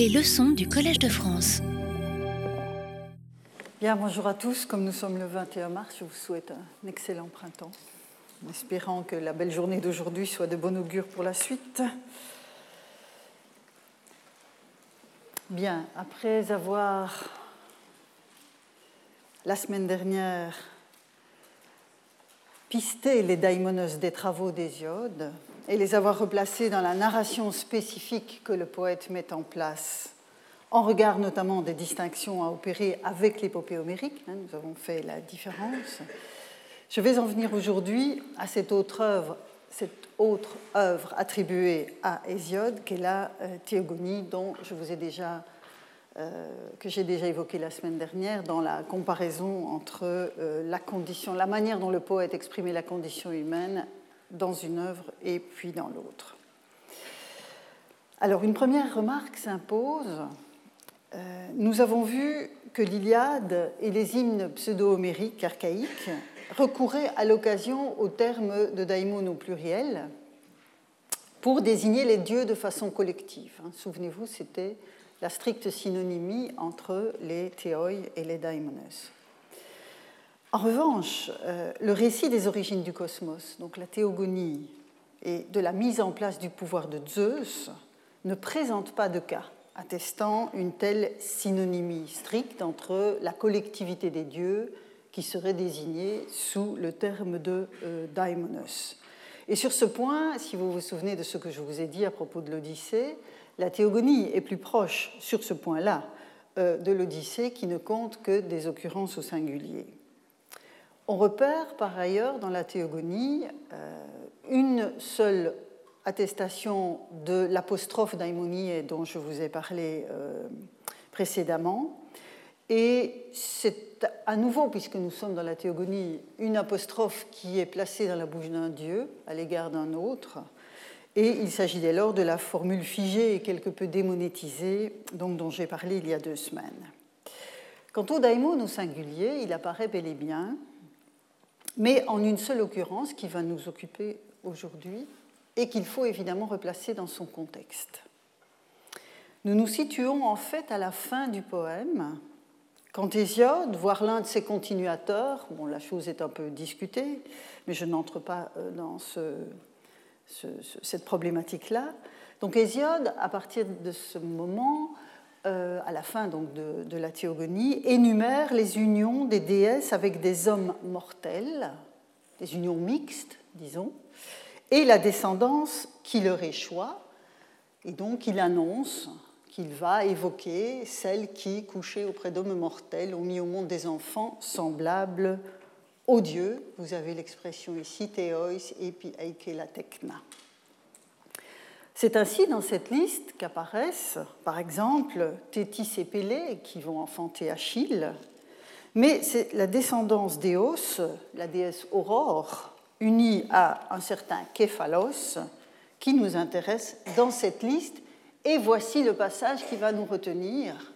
Les leçons du Collège de France. Bien, bonjour à tous. Comme nous sommes le 21 mars, je vous souhaite un excellent printemps, en espérant que la belle journée d'aujourd'hui soit de bon augure pour la suite. Bien, après avoir, la semaine dernière, pisté les daimonos des travaux d'Hésiode et les avoir replacés dans la narration spécifique que le poète met en place, en regard notamment des distinctions à opérer avec l'épopée homérique, hein, nous avons fait la différence, je vais en venir aujourd'hui à cette autre œuvre, cette autre œuvre attribuée à Hésiode, qui est la euh, Théogonie, dont je vous ai déjà euh, que j'ai déjà évoqué la semaine dernière dans la comparaison entre euh, la condition, la manière dont le poète exprimait la condition humaine dans une œuvre et puis dans l'autre. Alors une première remarque s'impose. Euh, nous avons vu que l'Iliade et les hymnes pseudo-homériques archaïques recouraient à l'occasion au terme de daimon au pluriel pour désigner les dieux de façon collective. Hein, souvenez-vous, c'était la stricte synonymie entre les théoi et les daimonos. En revanche, euh, le récit des origines du cosmos, donc la théogonie et de la mise en place du pouvoir de Zeus, ne présente pas de cas attestant une telle synonymie stricte entre la collectivité des dieux qui serait désignée sous le terme de euh, daimonos. Et sur ce point, si vous vous souvenez de ce que je vous ai dit à propos de l'Odyssée, la théogonie est plus proche sur ce point-là euh, de l'Odyssée qui ne compte que des occurrences au singulier. On repère par ailleurs dans la théogonie euh, une seule attestation de l'apostrophe daimonie dont je vous ai parlé euh, précédemment. Et c'est à nouveau, puisque nous sommes dans la théogonie, une apostrophe qui est placée dans la bouche d'un dieu à l'égard d'un autre, et il s'agit dès lors de la formule figée et quelque peu démonétisée donc, dont j'ai parlé il y a deux semaines. Quant au daimon au singulier, il apparaît bel et bien, mais en une seule occurrence qui va nous occuper aujourd'hui et qu'il faut évidemment replacer dans son contexte. Nous nous situons en fait à la fin du poème, quand Hésiode, voire l'un de ses continuateurs, bon la chose est un peu discutée, mais je n'entre pas euh, dans ce cette problématique-là. Donc Hésiode, à partir de ce moment, euh, à la fin donc, de, la théogonie, énumère les unions des déesses avec des hommes mortels, des unions mixtes, disons, et la descendance qui leur échoit. Et donc il annonce qu'il va évoquer celles qui, couchées auprès d'hommes mortels, ont mis au monde des enfants semblables aux dieux. Vous avez l'expression ici, théois epi la tekna. C'est ainsi dans cette liste qu'apparaissent, par exemple, Thétis et Pélée, qui vont enfanter Achille, mais c'est la descendance d'Éos, la déesse Aurore, unie à un certain Képhalos, qui nous intéresse dans cette liste. Et voici le passage qui va nous retenir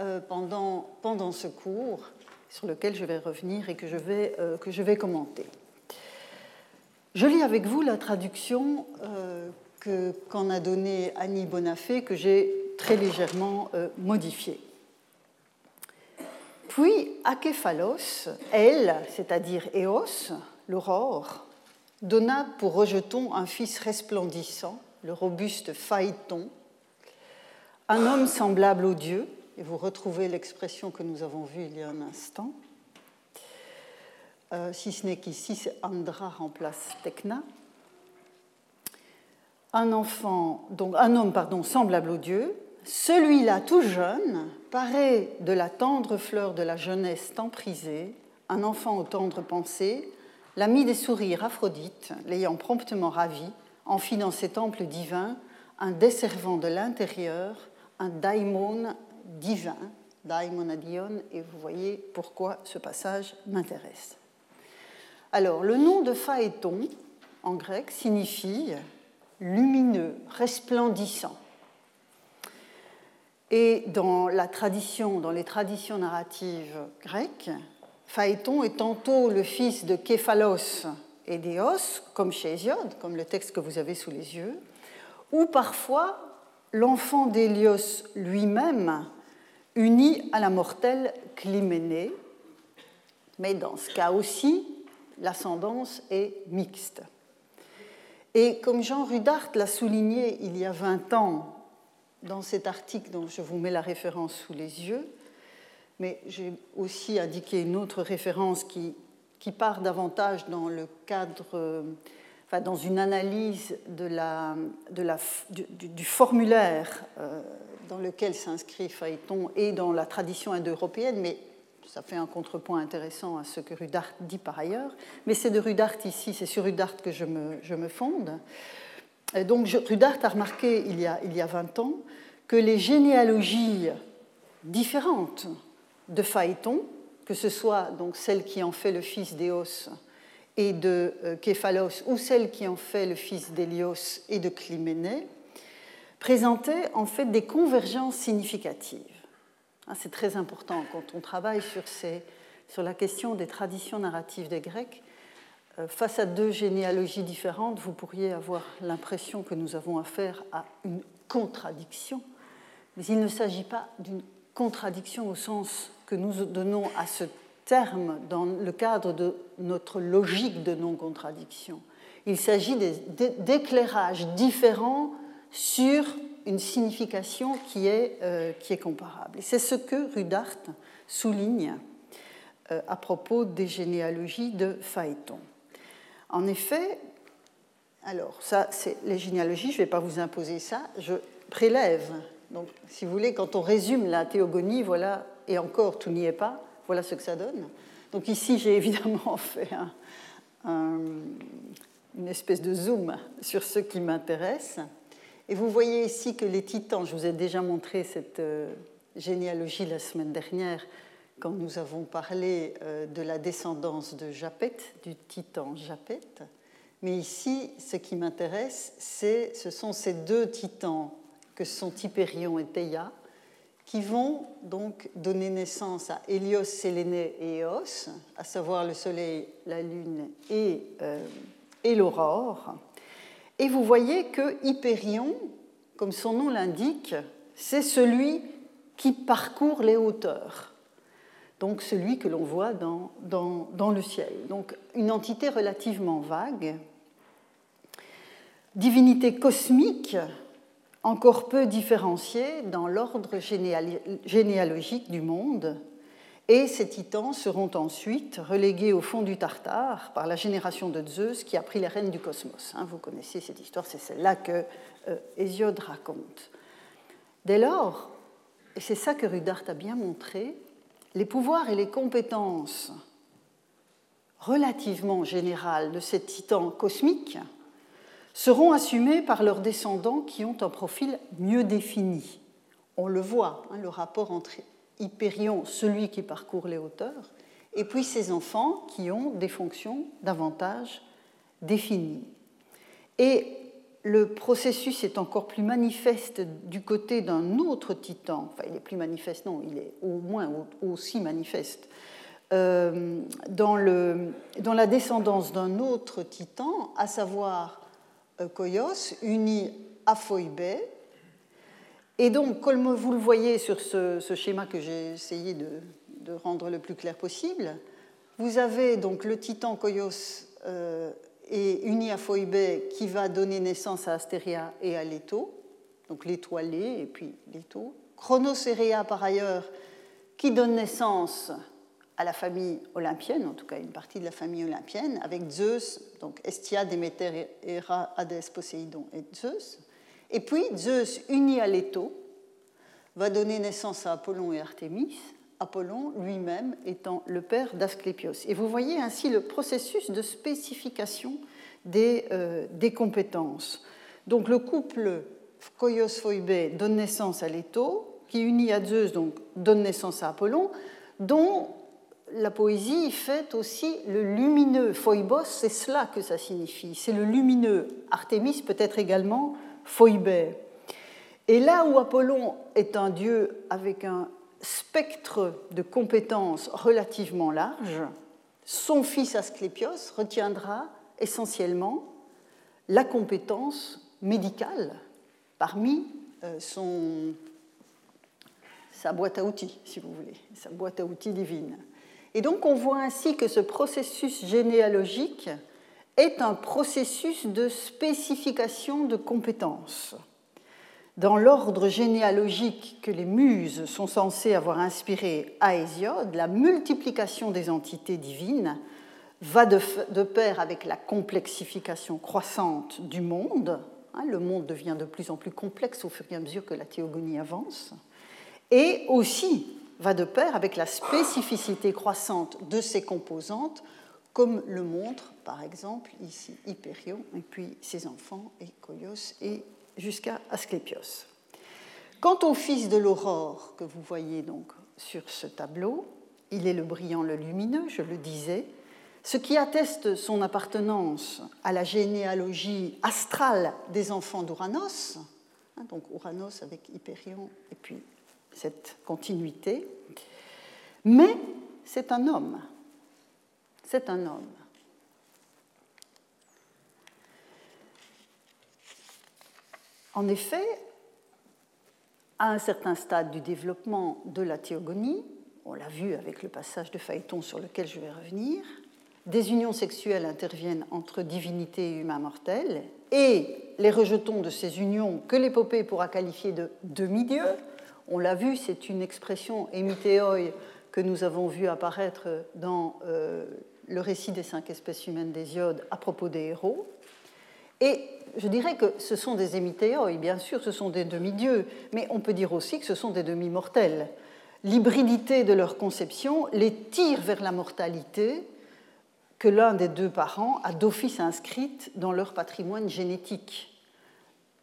euh, pendant, pendant ce cours sur lequel je vais revenir et que je vais, euh, que je vais commenter. Je lis avec vous la traduction qu'en a donnée Annie Bonafé, que j'ai très légèrement euh, modifiée. Puis Acéphalos, elle, c'est-à-dire Éos, l'aurore, donna pour rejeton un fils resplendissant, le robuste Phaéton, un homme semblable au Dieu, et vous retrouvez l'expression que nous avons vue il y a un instant, euh, si ce n'est qu'ici Andra remplace Tekna. Un enfant, donc un homme pardon, semblable au Dieu, celui-là tout jeune, paré de la tendre fleur de la jeunesse tant prisée, un enfant aux tendres pensées, l'ami des sourires Aphrodite, l'ayant promptement ravi, en fit dans ses temples divins un desservant de l'intérieur, un daimon divin, daimonadion, et vous voyez pourquoi ce passage m'intéresse. Alors, le nom de Phaéton, en grec, signifie lumineux, resplendissant. Et dans la tradition, dans les traditions narratives grecques, Phaéton est tantôt le fils de Képhalos et d'Éos, comme chez Hésiode, comme le texte que vous avez sous les yeux, ou parfois l'enfant d'Hélios lui-même uni à la mortelle Clyménée, mais dans ce cas aussi, l'ascendance est mixte. Et comme Jean Rudart l'a souligné il y a 20 ans dans cet article dont je vous mets la référence sous les yeux, mais j'ai aussi indiqué une autre référence qui, qui part davantage dans le cadre, enfin dans une analyse la, du, formulaire euh, dans lequel s'inscrit Phaéton et dans la tradition indo-européenne, mais ça fait un contrepoint intéressant à ce que Rudart dit par ailleurs. Mais c'est de Rudart ici, c'est sur Rudart que je me, fonde. Et donc Rudart a remarqué il y a, il y a 20 ans que les généalogies différentes de Phaéton, que ce soit donc celle qui en fait le fils d'Éos et de euh, Képhalos, ou celle qui en fait le fils d'Hélios et de Clyménée, présentaient en fait des convergences significatives. Hein, c'est très important quand on travaille sur, sur, la question des traditions narratives des Grecs. Euh, face à deux généalogies différentes, vous pourriez avoir l'impression que nous avons affaire à une contradiction, mais il ne s'agit pas d'une contradiction au sens que nous donnons à ce terme dans le cadre de notre logique de non-contradiction. Il s'agit d'éclairages différents sur une signification qui est, euh, qui est comparable. c'est ce que Rudart souligne euh, à propos des généalogies de Phaéton. En effet, alors ça, c'est les généalogies, je ne vais pas vous imposer ça, je prélève. Donc, si vous voulez, quand on résume la théogonie, voilà, et encore, tout n'y est pas, voilà ce que ça donne. Donc ici, j'ai évidemment fait une espèce de zoom sur ce qui m'intéresse. Et vous voyez ici que les titans, je vous ai déjà montré cette euh, généalogie la semaine dernière quand nous avons parlé euh, de la descendance de Japet, du titan Japet. Mais ici, ce qui m'intéresse, ce sont ces deux titans que sont Hyperion et Théia, qui vont donc donner naissance à Hélios, Séléné et Eos, à savoir le Soleil, la Lune et, euh, et l'aurore. Et vous voyez que Hyperion, comme son nom l'indique, c'est celui qui parcourt les hauteurs. Donc celui que l'on voit dans, le ciel. Donc une entité relativement vague. Divinité cosmique, encore peu différenciée dans l'ordre généalogique du monde, et ces titans seront ensuite relégués au fond du Tartare par la génération de Zeus qui a pris les rênes du cosmos. Hein, vous connaissez cette histoire, c'est celle-là que euh, Hésiode raconte. Dès lors, et c'est ça que Rudart a bien montré, les pouvoirs et les compétences relativement générales de ces titans cosmiques seront assumés par leurs descendants qui ont un profil mieux défini. On le voit, hein, le rapport entre Hyperion, celui qui parcourt les hauteurs, et puis ses enfants qui ont des fonctions davantage définies. Et le processus est encore plus manifeste du côté d'un autre titan, enfin il est plus manifeste, non, il est au moins aussi manifeste, euh, dans, la descendance d'un autre titan, à savoir euh, Koios, uni à Phoibé, et donc, comme vous le voyez sur ce, schéma que j'ai essayé de, rendre le plus clair possible, vous avez donc le titan Koios euh, et uni à Phoebe qui va donner naissance à Astéria et à Leto, donc l'étoilé et puis Leto. Chronoséréa, par ailleurs, qui donne naissance à la famille olympienne, en tout cas une partie de la famille olympienne, avec Zeus, donc Estia, Déméter, Héra, Hadès, Poséidon et Zeus. Et puis Zeus, uni à Leto, va donner naissance à Apollon et Artémis, Apollon lui-même étant le père d'Asclépios. Et vous voyez ainsi le processus de spécification des, euh, des compétences. Donc le couple Koios-Phoebe donne naissance à Leto, qui unit à Zeus donc donne naissance à Apollon, dont la poésie fait aussi le lumineux. Phoibos, c'est cela que ça signifie. C'est le lumineux. Artémis peut être également Phoebe. Et là où Apollon est un dieu avec un spectre de compétences relativement large, son fils Asclépios retiendra essentiellement la compétence médicale parmi son, sa boîte à outils, si vous voulez, sa boîte à outils divine. Et donc on voit ainsi que ce processus généalogique est un processus de spécification de compétences. Dans l'ordre généalogique que les muses sont censées avoir inspiré à Hésiode, la multiplication des entités divines va de, pair avec la complexification croissante du monde. Hein, le monde devient de plus en plus complexe au fur et à mesure que la théogonie avance. Et aussi va de pair avec la spécificité croissante de ses composantes, comme le montre par exemple ici Hyperion et puis ses enfants, et et jusqu'à Asclépios. Quant au fils de l'aurore que vous voyez donc sur ce tableau, il est le brillant, le lumineux, je le disais, ce qui atteste son appartenance à la généalogie astrale des enfants d'Uranos, hein, donc Uranos avec Hyperion et puis cette continuité, mais c'est un homme, c'est un homme. En effet, à un certain stade du développement de la théogonie, on l'a vu avec le passage de Phaéton sur lequel je vais revenir, des unions sexuelles interviennent entre divinité et humain mortel, et les rejetons de ces unions que l'épopée pourra qualifier de demi-dieux, on l'a vu, c'est une expression émitéoi que nous avons vu apparaître dans euh, le récit des cinq espèces humaines d'Hésiode à propos des héros. Et je dirais que ce sont des émitéoi, bien sûr, ce sont des demi-dieux, mais on peut dire aussi que ce sont des demi-mortels. L'hybridité de leur conception les tire vers la mortalité que l'un des deux parents a d'office inscrite dans leur patrimoine génétique.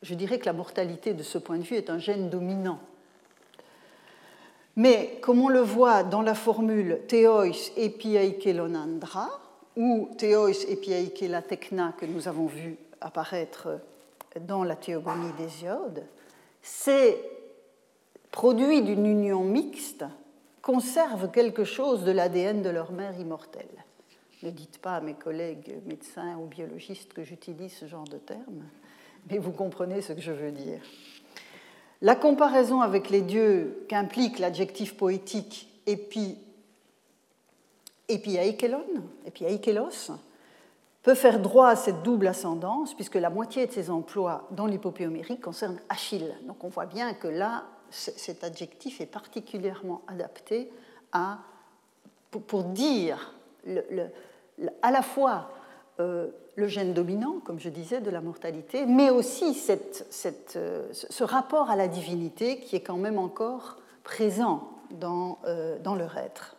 Je dirais que la mortalité, de ce point de vue, est un gène dominant. Mais comme on le voit dans la formule Theois epiaikelonandra ou Theois epiaikela techna que nous avons vu apparaître dans la théogonie d'Hésiode, ces produits d'une union mixte conservent quelque chose de l'ADN de leur mère immortelle. Ne dites pas à mes collègues médecins ou biologistes que j'utilise ce genre de termes, mais vous comprenez ce que je veux dire. La comparaison avec les dieux qu'implique l'adjectif poétique épi, epiaikelos, peut faire droit à cette double ascendance, puisque la moitié de ses emplois dans l'épopée homérique concernent Achille. Donc on voit bien que là, cet adjectif est particulièrement adapté pour, dire à la fois euh, le gène dominant, comme je disais, de la mortalité, mais aussi euh, ce rapport à la divinité qui est quand même encore présent dans, euh, dans leur être.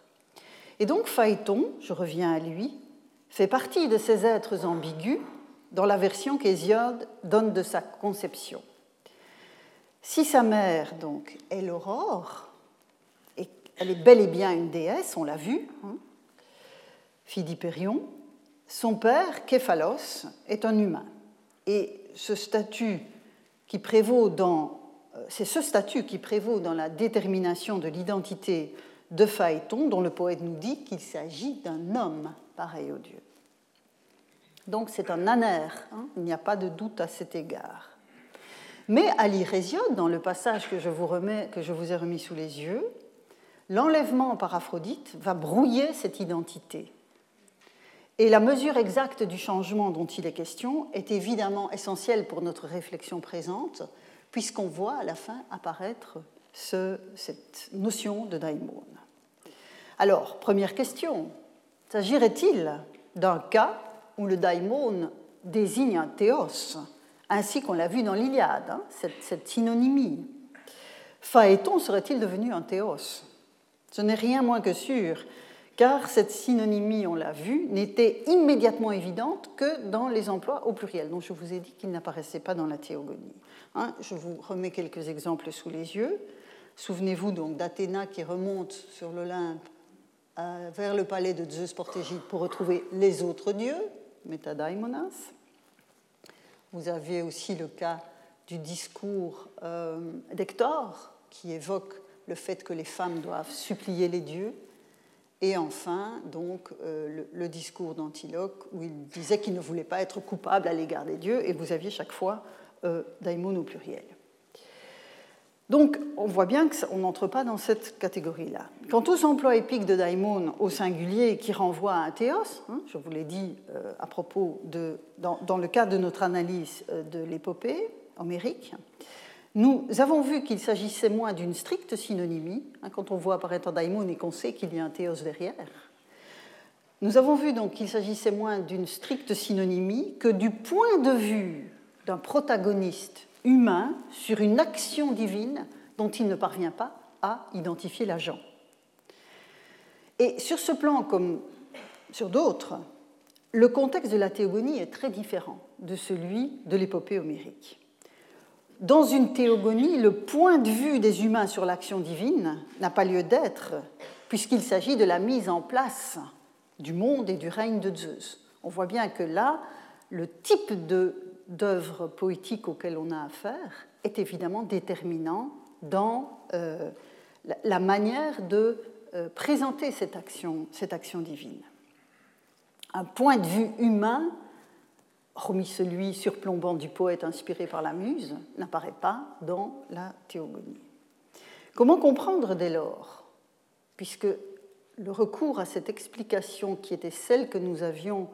Et donc Phaéton, je reviens à lui, fait partie de ces êtres ambigus dans la version qu'Hésiode donne de sa conception. Si sa mère, donc, est l'aurore, et elle est bel et bien une déesse, on l'a vu, hein, fille d'Hyperion, son père, Képhalos, est un humain. Et ce statut qui prévaut dans, euh, c'est ce statut qui prévaut dans la détermination de l'identité de Phaéton, dont le poète nous dit qu'il s'agit d'un homme pareil au Dieu. Donc c'est un anère, hein, il n'y a pas de doute à cet égard. Mais à l'Irésiode, dans le passage que je, vous remets, que je vous ai remis sous les yeux, l'enlèvement par Aphrodite va brouiller cette identité. Et la mesure exacte du changement dont il est question est évidemment essentielle pour notre réflexion présente, puisqu'on voit à la fin apparaître cette notion de daimon. Alors, première question, s'agirait-il d'un cas où le daimon désigne un théos, ainsi qu'on l'a vu dans l'Iliade, hein, cette, synonymie? Phaéton serait-il devenu un théos? Ce n'est rien moins que sûr, car cette synonymie, on l'a vu, n'était immédiatement évidente que dans les emplois au pluriel, dont je vous ai dit qu'il n'apparaissait pas dans la théogonie. Hein, je vous remets quelques exemples sous les yeux. Souvenez-vous donc d'Athéna qui remonte sur l'Olympe euh, vers le palais de Zeus Portégide pour retrouver les autres dieux, Metadaimonas. Vous avez aussi le cas du discours euh, d'Hector qui évoque le fait que les femmes doivent supplier les dieux. Et enfin, donc, euh, le, discours d'Antiloque où il disait qu'il ne voulait pas être coupable à l'égard des dieux, et vous aviez chaque fois daimon au pluriel. Donc, on voit bien qu'on n'entre pas dans cette catégorie-là. Quant aux emplois épiques de Daimon au singulier qui renvoient à un théos, hein, je vous l'ai dit euh, à propos de, dans, le cadre de notre analyse euh, de l'épopée homérique, nous avons vu qu'il s'agissait moins d'une stricte synonymie, hein, quand on voit apparaître Daimon et qu'on sait qu'il y a un théos derrière. Nous avons vu donc qu'il s'agissait moins d'une stricte synonymie que du point de vue d'un protagoniste humain sur une action divine dont il ne parvient pas à identifier l'agent. Et sur ce plan, comme sur d'autres, le contexte de la théogonie est très différent de celui de l'épopée homérique. Dans une théogonie, le point de vue des humains sur l'action divine n'a pas lieu d'être, puisqu'il s'agit de la mise en place du monde et du règne de Zeus. On voit bien que là, le type d'œuvre poétique auquel on a affaire est évidemment déterminant dans euh, la manière de euh, présenter cette action, cette action divine. Un point de vue humain, hormis celui surplombant du poète inspiré par la muse, n'apparaît pas dans la théogonie. Comment comprendre dès lors, puisque le recours à cette explication qui était celle que nous avions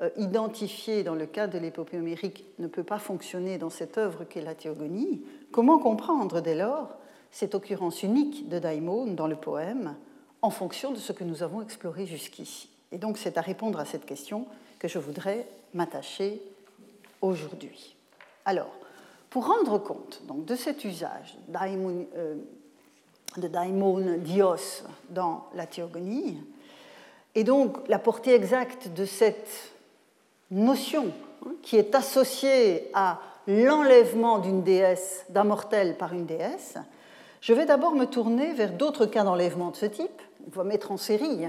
euh, identifiée dans le cas de l'épopée homérique ne peut pas fonctionner dans cette œuvre qu'est la théogonie, comment comprendre dès lors cette occurrence unique de Daimon dans le poème en fonction de ce que nous avons exploré jusqu'ici? Et donc c'est à répondre à cette question que je voudrais m'attacher aujourd'hui. Alors, pour rendre compte donc, de cet usage euh, de daimon dios dans la théogonie. Et donc la portée exacte de cette notion hein, qui est associée à l'enlèvement d'une déesse, d'un mortel par une déesse, je vais d'abord me tourner vers d'autres cas d'enlèvement de ce type, on va mettre en série,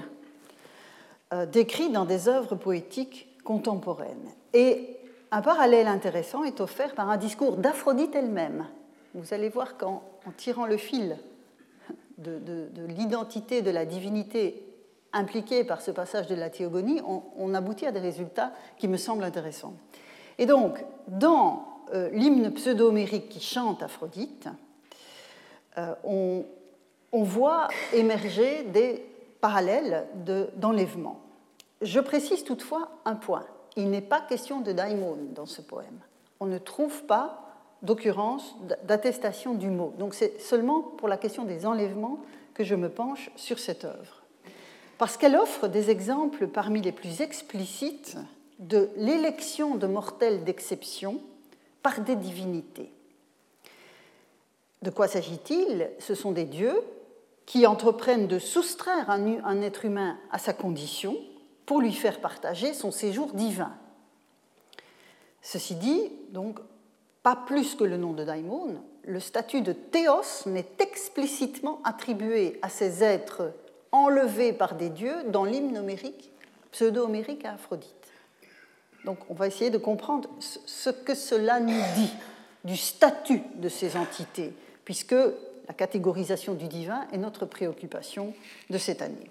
euh, décrits dans des œuvres poétiques contemporaines. Et un parallèle intéressant est offert par un discours d'Aphrodite elle-même. Vous allez voir qu'en tirant le fil de, l'identité de la divinité impliquée par ce passage de la théogonie, on, aboutit à des résultats qui me semblent intéressants. Et donc, dans euh, l'hymne pseudo-homérique qui chante Aphrodite, euh, on, voit émerger des parallèles d'enlèvement. Je précise toutefois un point. Il n'est pas question de daimon dans ce poème. On ne trouve pas d'occurrence, d'attestation du mot. Donc c'est seulement pour la question des enlèvements que je me penche sur cette œuvre. Parce qu'elle offre des exemples parmi les plus explicites de l'élection de mortels d'exception par des divinités. De quoi s'agit-il? Ce sont des dieux qui entreprennent de soustraire un, être humain à sa condition pour lui faire partager son séjour divin. Ceci dit, donc, pas plus que le nom de daimon, le statut de théos n'est explicitement attribué à ces êtres enlevés par des dieux dans l'hymne homérique, pseudo-homérique à Aphrodite. Donc on va essayer de comprendre ce que cela nous dit du statut de ces entités, puisque la catégorisation du divin est notre préoccupation de cette année.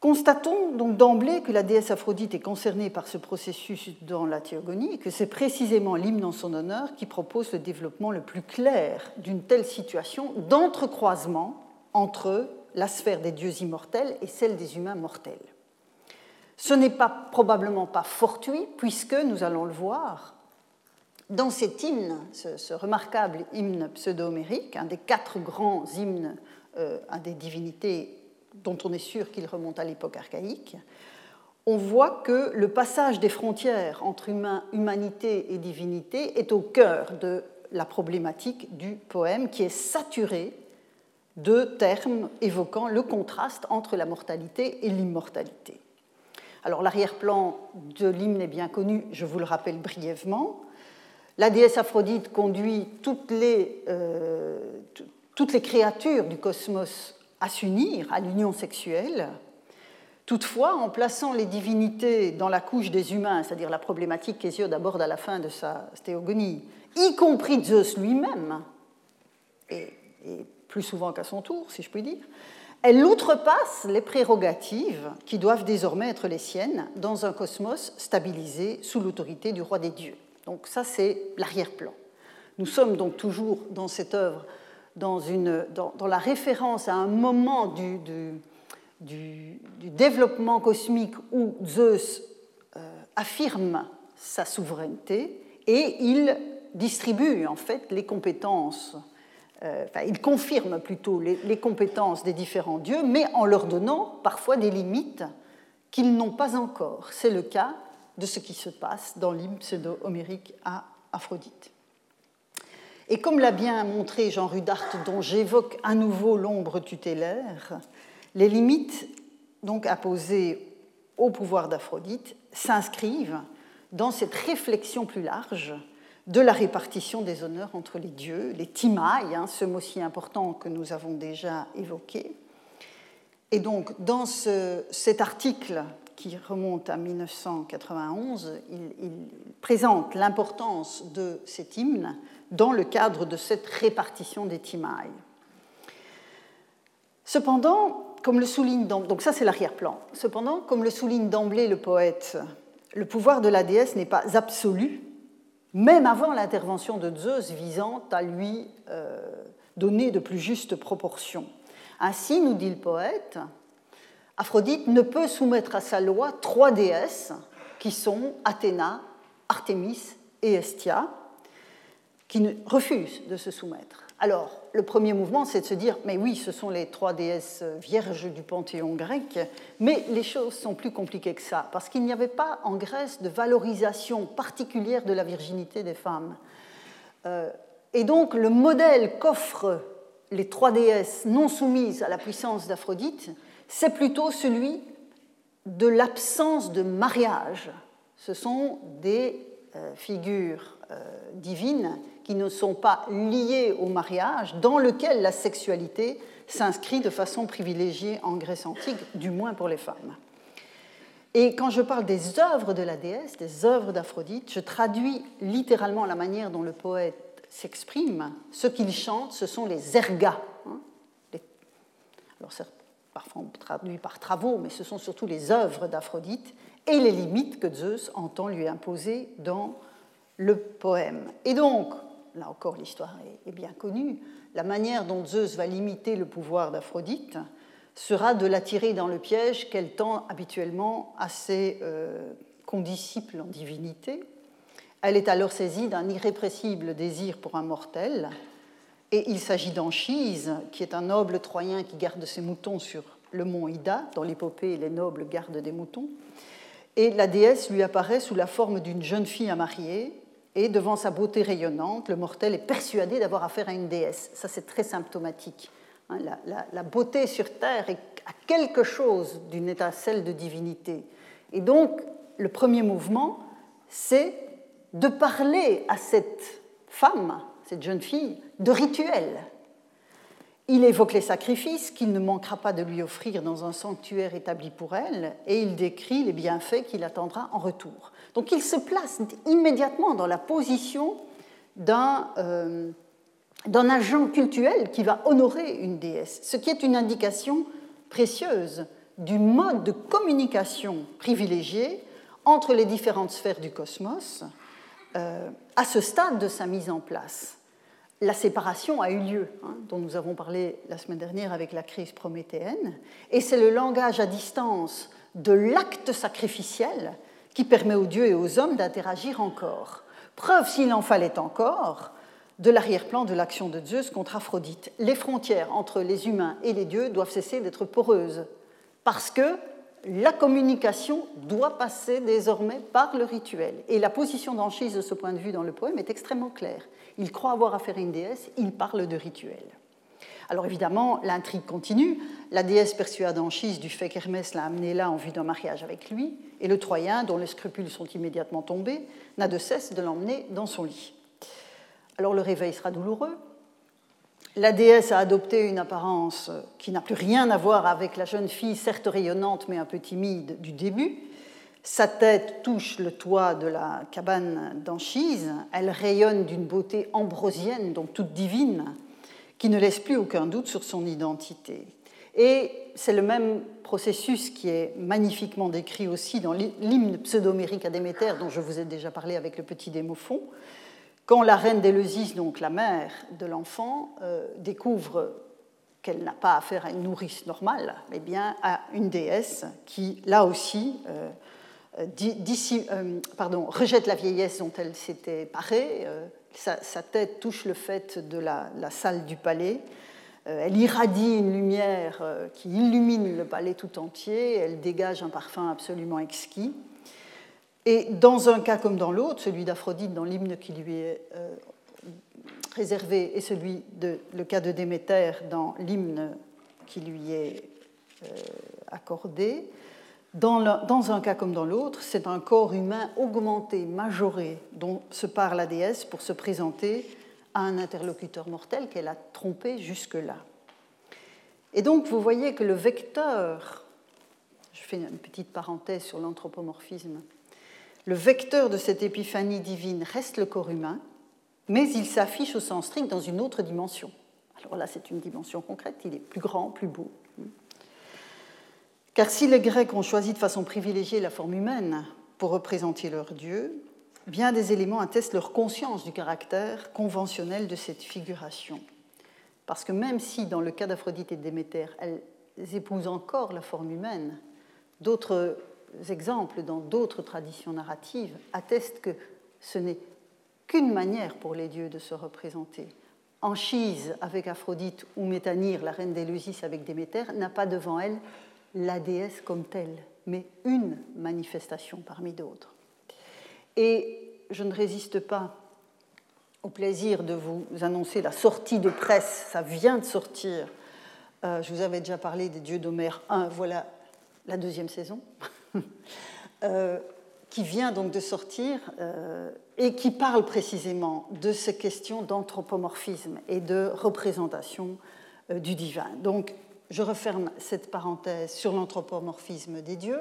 Constatons donc d'emblée que la déesse Aphrodite est concernée par ce processus dans la théogonie et que c'est précisément l'hymne en son honneur qui propose le développement le plus clair d'une telle situation d'entrecroisement entre la sphère des dieux immortels et celle des humains mortels. Ce n'est probablement pas fortuit puisque nous allons le voir dans cet hymne, ce, remarquable hymne pseudo-homérique, un des quatre grands hymnes euh, à des divinités dont on est sûr qu'il remonte à l'époque archaïque, on voit que le passage des frontières entre humanité et divinité est au cœur de la problématique du poème qui est saturé de termes évoquant le contraste entre la mortalité et l'immortalité. Alors l'arrière-plan de l'hymne est bien connu, je vous le rappelle brièvement. La déesse Aphrodite conduit toutes les, euh, toutes les créatures du cosmos à s'unir à l'union sexuelle. Toutefois, en plaçant les divinités dans la couche des humains, c'est-à-dire la problématique qu'Hésiode aborde à la fin de sa théogonie, y compris Zeus lui-même, et, plus souvent qu'à son tour, si je puis dire, elle outrepasse les prérogatives qui doivent désormais être les siennes dans un cosmos stabilisé sous l'autorité du roi des dieux. Donc ça, c'est l'arrière-plan. Nous sommes donc toujours dans cette œuvre, dans, la référence à un moment du, du, développement cosmique où Zeus euh, affirme sa souveraineté et il distribue en fait les compétences, euh, enfin il confirme plutôt les, les, compétences des différents dieux, mais en leur donnant parfois des limites qu'ils n'ont pas encore. C'est le cas de ce qui se passe dans l'hymne pseudo-homérique à Aphrodite. Et comme l'a bien montré Jean Rudart, dont j'évoque à nouveau l'ombre tutélaire, les limites donc apposées au pouvoir d'Aphrodite s'inscrivent dans cette réflexion plus large de la répartition des honneurs entre les dieux, les timailles, hein, ce mot si important que nous avons déjà évoqué. Et donc, dans cet article qui remonte à 1991, il, présente l'importance de cet hymne dans le cadre de cette répartition des timailles. Cependant, comme le souligne donc ça c'est l'arrière-plan. Cependant, comme le souligne d'emblée le poète, le pouvoir de la déesse n'est pas absolu, même avant l'intervention de Zeus visant à lui euh, donner de plus justes proportions. Ainsi, nous dit le poète, Aphrodite ne peut soumettre à sa loi trois déesses qui sont Athéna, Artémis et Estia, qui refusent de se soumettre. Alors, le premier mouvement, c'est de se dire, mais oui, ce sont les trois déesses vierges du panthéon grec, mais les choses sont plus compliquées que ça, parce qu'il n'y avait pas en Grèce de valorisation particulière de la virginité des femmes. Euh, et donc, le modèle qu'offrent les trois déesses non soumises à la puissance d'Aphrodite, c'est plutôt celui de l'absence de mariage. Ce sont des euh, figures euh, divines qui ne sont pas liées au mariage, dans lequel la sexualité s'inscrit de façon privilégiée en Grèce antique, du moins pour les femmes. Et quand je parle des œuvres de la déesse, des œuvres d'Aphrodite, je traduis littéralement la manière dont le poète s'exprime. Ce qu'il chante, ce sont les ergas. Hein. Alors, parfois on traduit par travaux, mais ce sont surtout les œuvres d'Aphrodite et les limites que Zeus entend lui imposer dans le poème. Et donc, là encore l'histoire est bien connue, la manière dont Zeus va limiter le pouvoir d'Aphrodite sera de l'attirer dans le piège qu'elle tend habituellement à ses euh, condisciples en divinité. Elle est alors saisie d'un irrépressible désir pour un mortel, et il s'agit d'Anchise, qui est un noble troyen qui garde ses moutons sur le mont Ida. Dans l'épopée, les nobles gardent des moutons. Et la déesse lui apparaît sous la forme d'une jeune fille à marier, et devant sa beauté rayonnante, le mortel est persuadé d'avoir affaire à une déesse. Ça, c'est très symptomatique. Hein, la, beauté sur Terre est quelque chose d'une étincelle de divinité. Et donc, le premier mouvement, c'est de parler à cette femme, cette jeune fille, de rituel. Il évoque les sacrifices qu'il ne manquera pas de lui offrir dans un sanctuaire établi pour elle, et il décrit les bienfaits qu'il attendra en retour. Donc il se place immédiatement dans la position euh, d'un agent cultuel qui va honorer une déesse, ce qui est une indication précieuse du mode de communication privilégié entre les différentes sphères du cosmos euh, à ce stade de sa mise en place. La séparation a eu lieu, hein, dont nous avons parlé la semaine dernière avec la crise prométhéenne, et c'est le langage à distance de l'acte sacrificiel qui permet aux dieux et aux hommes d'interagir encore. Preuve, s'il en fallait encore, de l'arrière-plan de l'action de Zeus contre Aphrodite. Les frontières entre les humains et les dieux doivent cesser d'être poreuses, parce que la communication doit passer désormais par le rituel. Et la position d'Anchise de ce point de vue dans le poème est extrêmement claire. Il croit avoir affaire à une déesse, il parle de rituel. Alors évidemment, l'intrigue continue. La déesse persuade Anchise du fait qu'Hermès l'a amené là en vue d'un mariage avec lui, et le Troyen, dont les scrupules sont immédiatement tombés, n'a de cesse de l'emmener dans son lit. Alors le réveil sera douloureux. La déesse a adopté une apparence qui n'a plus rien à voir avec la jeune fille, certes rayonnante mais un peu timide du début. Sa tête touche le toit de la cabane d'Anchise. Elle rayonne d'une beauté ambrosienne, donc toute divine qui ne laisse plus aucun doute sur son identité. Et c'est le même processus qui est magnifiquement décrit aussi dans l'hymne pseudomérique à Déméter, dont je vous ai déjà parlé avec le petit démophon. quand la reine d'Éleusis, donc la mère de l'enfant, euh, découvre qu'elle n'a pas affaire à une nourrice normale, mais bien à une déesse qui, là aussi, euh, euh, pardon, rejette la vieillesse dont elle s'était parée. Sa, tête touche le fait de la salle du palais. Elle irradie une lumière qui illumine le palais tout entier. Elle dégage un parfum absolument exquis. Et dans un cas comme dans l'autre, celui d'Aphrodite dans l'hymne qui lui est euh, réservé et celui de le cas de Déméter dans l'hymne qui lui est euh, accordé, dans, dans, un cas comme dans l'autre, c'est un corps humain augmenté, majoré, dont se parle la déesse pour se présenter à un interlocuteur mortel qu'elle a trompé jusque-là. Et donc vous voyez que le vecteur, je fais une petite parenthèse sur l'anthropomorphisme, le vecteur de cette épiphanie divine reste le corps humain, mais il s'affiche au sens strict dans une autre dimension. Alors là, c'est une dimension concrète, il est plus grand, plus beau. Car si les Grecs ont choisi de façon privilégiée la forme humaine pour représenter leur Dieu, bien des éléments attestent leur conscience du caractère conventionnel de cette figuration. Parce que même si, dans le cas d'Aphrodite et Déméter, elles épousent encore la forme humaine, d'autres exemples dans d'autres traditions narratives attestent que ce n'est qu'une manière pour les dieux de se représenter. Anchise avec Aphrodite ou Métanire, la reine d'Éleusis avec Déméter, n'a pas devant elle la déesse comme telle, mais une manifestation parmi d'autres. Et je ne résiste pas au plaisir de vous annoncer la sortie de presse, ça vient de sortir. Euh, je vous avais déjà parlé des dieux d'Homère 1, voilà la deuxième saison. Euh, qui vient donc de sortir euh, et qui parle précisément de ces questions d'anthropomorphisme et de représentation du divin. Donc, je referme cette parenthèse sur l'anthropomorphisme des dieux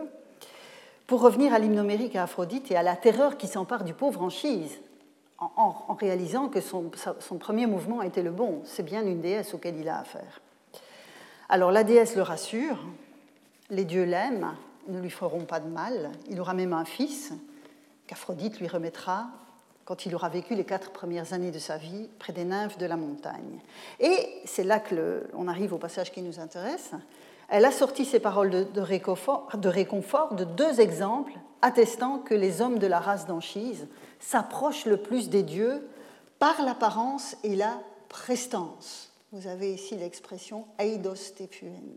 pour revenir à l'hymnomérique à Aphrodite et à la terreur qui s'empare du pauvre Anchise en, réalisant que son, son, premier mouvement était le bon. C'est bien une déesse auquel il a affaire. Alors la déesse le rassure, les dieux l'aiment, ne lui feront pas de mal. Il aura même un fils qu'Aphrodite lui remettra quand il aura vécu les quatre premières années de sa vie près des nymphes de la montagne. Et c'est là que on arrive au passage qui nous intéresse. Elle a sorti ces paroles de, réconfort, de deux exemples attestant que les hommes de la race d'Anchise s'approchent le plus des dieux par l'apparence et la prestance. Vous avez ici l'expression eidos tepuen.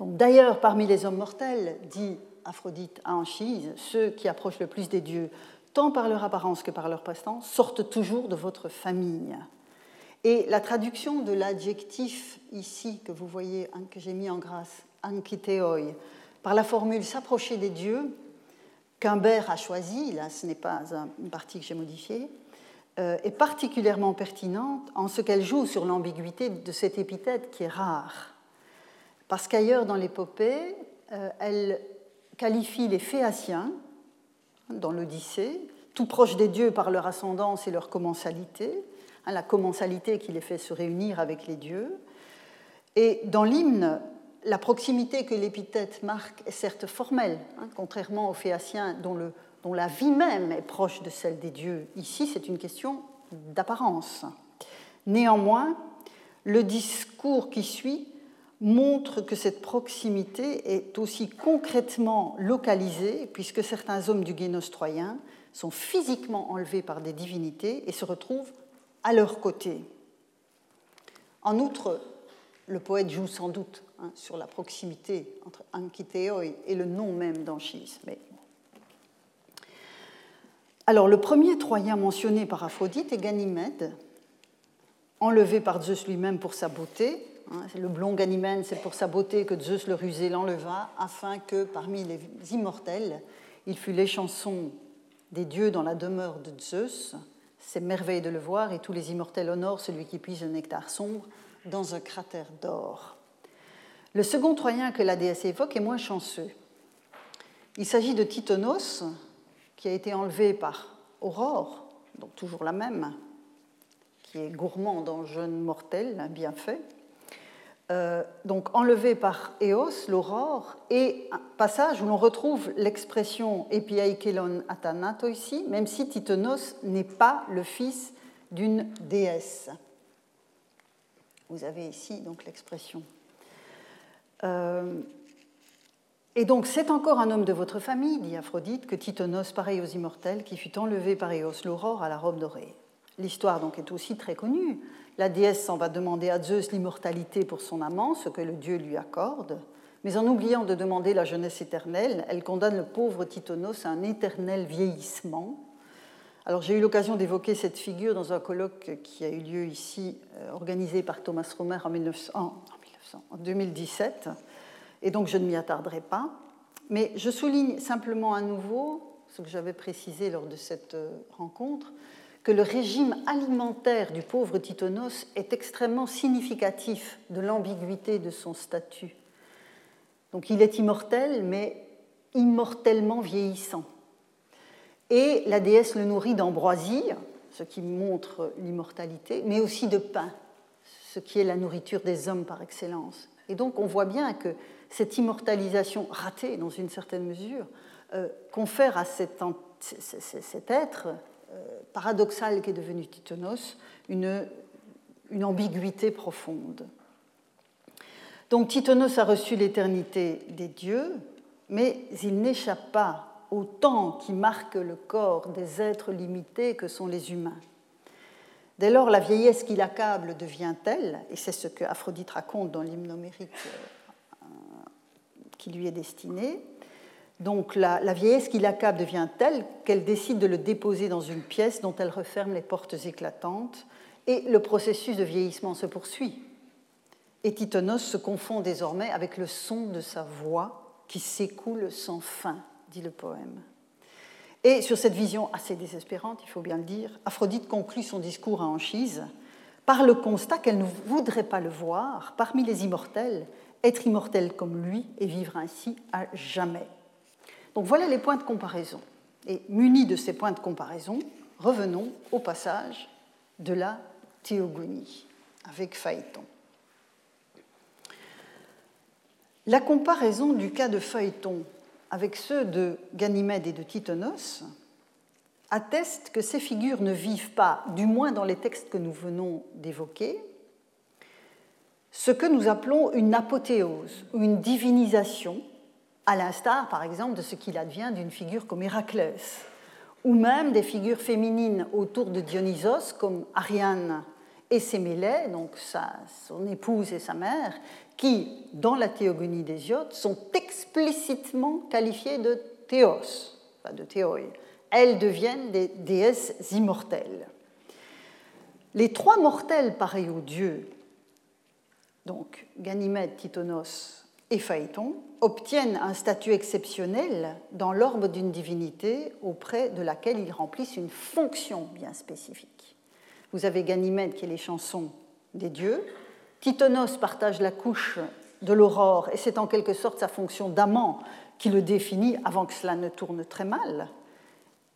D'ailleurs, parmi les hommes mortels, dit Aphrodite à Anchise, ceux qui approchent le plus des dieux, tant par leur apparence que par leur prestance, sortent toujours de votre famille. Et la traduction de l'adjectif ici que vous voyez, hein, que j'ai mis en grâce, ankiteoi, par la formule s'approcher des dieux, qu'Humbert a choisi, là ce n'est pas une partie que j'ai modifiée, euh, est particulièrement pertinente en ce qu'elle joue sur l'ambiguïté de cette épithète qui est rare. Parce qu'ailleurs dans l'épopée, euh, elle qualifie les Phéaciens, dans l'Odyssée, tout proches des dieux par leur ascendance et leur commensalité, hein, la commensalité qui les fait se réunir avec les dieux. Et dans l'hymne, la proximité que l'épithète marque est certes formelle, hein, contrairement aux Phéaciens dont, dont la vie même est proche de celle des dieux. Ici, c'est une question d'apparence. Néanmoins, le discours qui suit montre que cette proximité est aussi concrètement localisée, puisque certains hommes du Guénos troyen sont physiquement enlevés par des divinités et se retrouvent à leur côté. En outre, le poète joue sans doute hein, sur la proximité entre Ankiteoi et le nom même d'Anchis. Alors, le premier Troyen mentionné par Aphrodite est Ganymède, enlevé par Zeus lui-même pour sa beauté, Hein, le blond Ganymède, c'est pour sa beauté que Zeus le rusé l'enleva, afin que parmi les immortels, il fût les chansons des dieux dans la demeure de Zeus. C'est merveille de le voir, et tous les immortels honorent celui qui puise le nectar sombre dans un cratère d'or. Le second Troyen que la déesse évoque est moins chanceux. Il s'agit de Titonos, qui a été enlevé par Aurore, donc toujours la même, qui est gourmand dans jeune mortel, un bienfait, euh, donc enlevé par Eos, l'aurore, et un passage où l'on retrouve l'expression epiaikelon atanato ici, même si Titonos n'est pas le fils d'une déesse. Vous avez ici donc l'expression. Euh, et donc c'est encore un homme de votre famille, dit Aphrodite, que Titonos, pareil aux immortels, qui fut enlevé par Eos, l'aurore, à la robe dorée. L'histoire donc est aussi très connue. La déesse s'en va demander à Zeus l'immortalité pour son amant, ce que le dieu lui accorde. Mais en oubliant de demander la jeunesse éternelle, elle condamne le pauvre Titonos à un éternel vieillissement. Alors j'ai eu l'occasion d'évoquer cette figure dans un colloque qui a eu lieu ici, euh, organisé par Thomas Romer en, 1900, en 2017, et donc je ne m'y attarderai pas. Mais je souligne simplement à nouveau ce que j'avais précisé lors de cette euh, rencontre, que le régime alimentaire du pauvre Titonos est extrêmement significatif de l'ambiguïté de son statut. Donc il est immortel, mais immortellement vieillissant. Et la déesse le nourrit d'ambroisie, ce qui montre l'immortalité, mais aussi de pain, ce qui est la nourriture des hommes par excellence. Et donc on voit bien que cette immortalisation ratée, dans une certaine mesure, euh, confère à cet, être paradoxal qu'est devenu Titonos, une, ambiguïté profonde. Donc Titonos a reçu l'éternité des dieux, mais il n'échappe pas au temps qui marque le corps des êtres limités que sont les humains. Dès lors, la vieillesse qui l'accable devient telle, et c'est ce que Aphrodite raconte dans l'hymne homérique euh, qui lui est destiné, donc la, vieillesse qui l'accable devient telle qu'elle décide de le déposer dans une pièce dont elle referme les portes éclatantes, et le processus de vieillissement se poursuit. Et Titonos se confond désormais avec le son de sa voix qui s'écoule sans fin, dit le poème. Et sur cette vision assez désespérante, il faut bien le dire, Aphrodite conclut son discours à Anchise par le constat qu'elle ne voudrait pas le voir parmi les immortels, être immortel comme lui et vivre ainsi à jamais. Donc voilà les points de comparaison. Et munis de ces points de comparaison, revenons au passage de la théogonie avec Phaéton. La comparaison du cas de Phaéton avec ceux de Ganymède et de Titonos atteste que ces figures ne vivent pas, du moins dans les textes que nous venons d'évoquer, ce que nous appelons une apothéose ou une divinisation à l'instar, par exemple, de ce qu'il advient d'une figure comme Héraclès, ou même des figures féminines autour de Dionysos, comme Ariane et Sémélé, donc son épouse et sa mère, qui, dans la théogonie d'Hésiode, sont explicitement qualifiées de théos, pas de théoi. Elles deviennent des déesses immortelles. Les trois mortels pareils aux dieux, donc Ganymède, Titonos et Phaéton, obtiennent un statut exceptionnel dans l'orbe d'une divinité auprès de laquelle ils remplissent une fonction bien spécifique. Vous avez Ganymède qui est les chansons des dieux, Titonos partage la couche de l'aurore et c'est en quelque sorte sa fonction d'amant qui le définit avant que cela ne tourne très mal.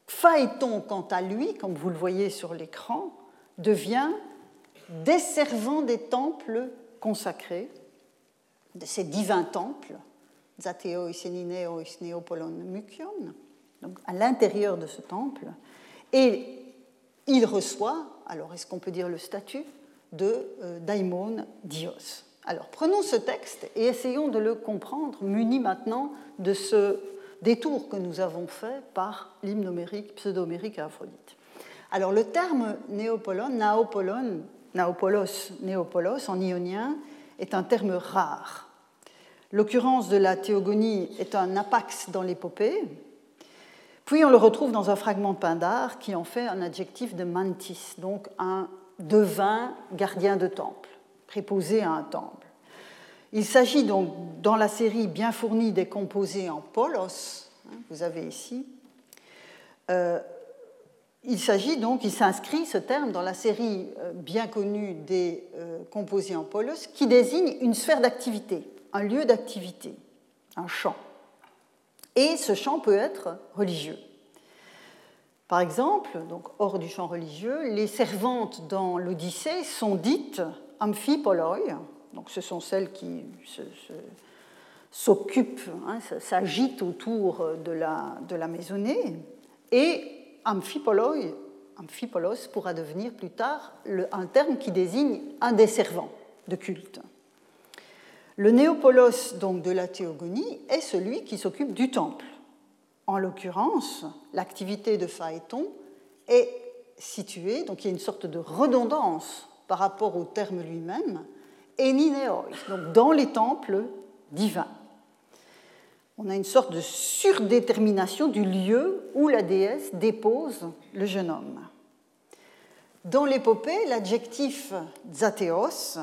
Phaéton, quant à lui, comme vous le voyez sur l'écran, devient desservant des temples consacrés, de ces divins temples, Zateo Isenineo Isneopolon Mukion, donc à l'intérieur de ce temple, et il reçoit, alors est-ce qu'on peut dire le statut, de euh, daimon dios. Alors prenons ce texte et essayons de le comprendre, muni maintenant de ce détour que nous avons fait par l'hymne homérique, pseudo-homérique à Aphrodite. Alors le terme néopolon, naopolon, naopolos, néopolos en ionien, est un terme rare. L'occurrence de la théogonie est un apax dans l'épopée, puis on le retrouve dans un fragment de Pindar qui en fait un adjectif de mantis, donc un devin gardien de temple, préposé à un temple. Il s'agit donc, dans la série bien fournie des composés en polos, hein, vous avez ici, euh, il s'agit donc, il s'inscrit ce terme dans la série euh, bien connue des euh, composés en polos, qui désigne une sphère d'activité un lieu d'activité, un champ. Et ce champ peut être religieux. Par exemple, donc hors du champ religieux, les servantes dans l'Odyssée sont dites amphipoloi, Donc ce sont celles qui s'occupent, hein, s'agitent autour de la, de la maisonnée. Et Amphipolos pourra devenir plus tard un terme qui désigne un des servants de culte. Le néopolos donc de la théogonie est celui qui s'occupe du temple. En l'occurrence, l'activité de Phaéton est située, donc il y a une sorte de redondance par rapport au terme lui-même, enineoi, donc dans les temples divins. On a une sorte de surdétermination du lieu où la déesse dépose le jeune homme. Dans l'épopée, l'adjectif zateos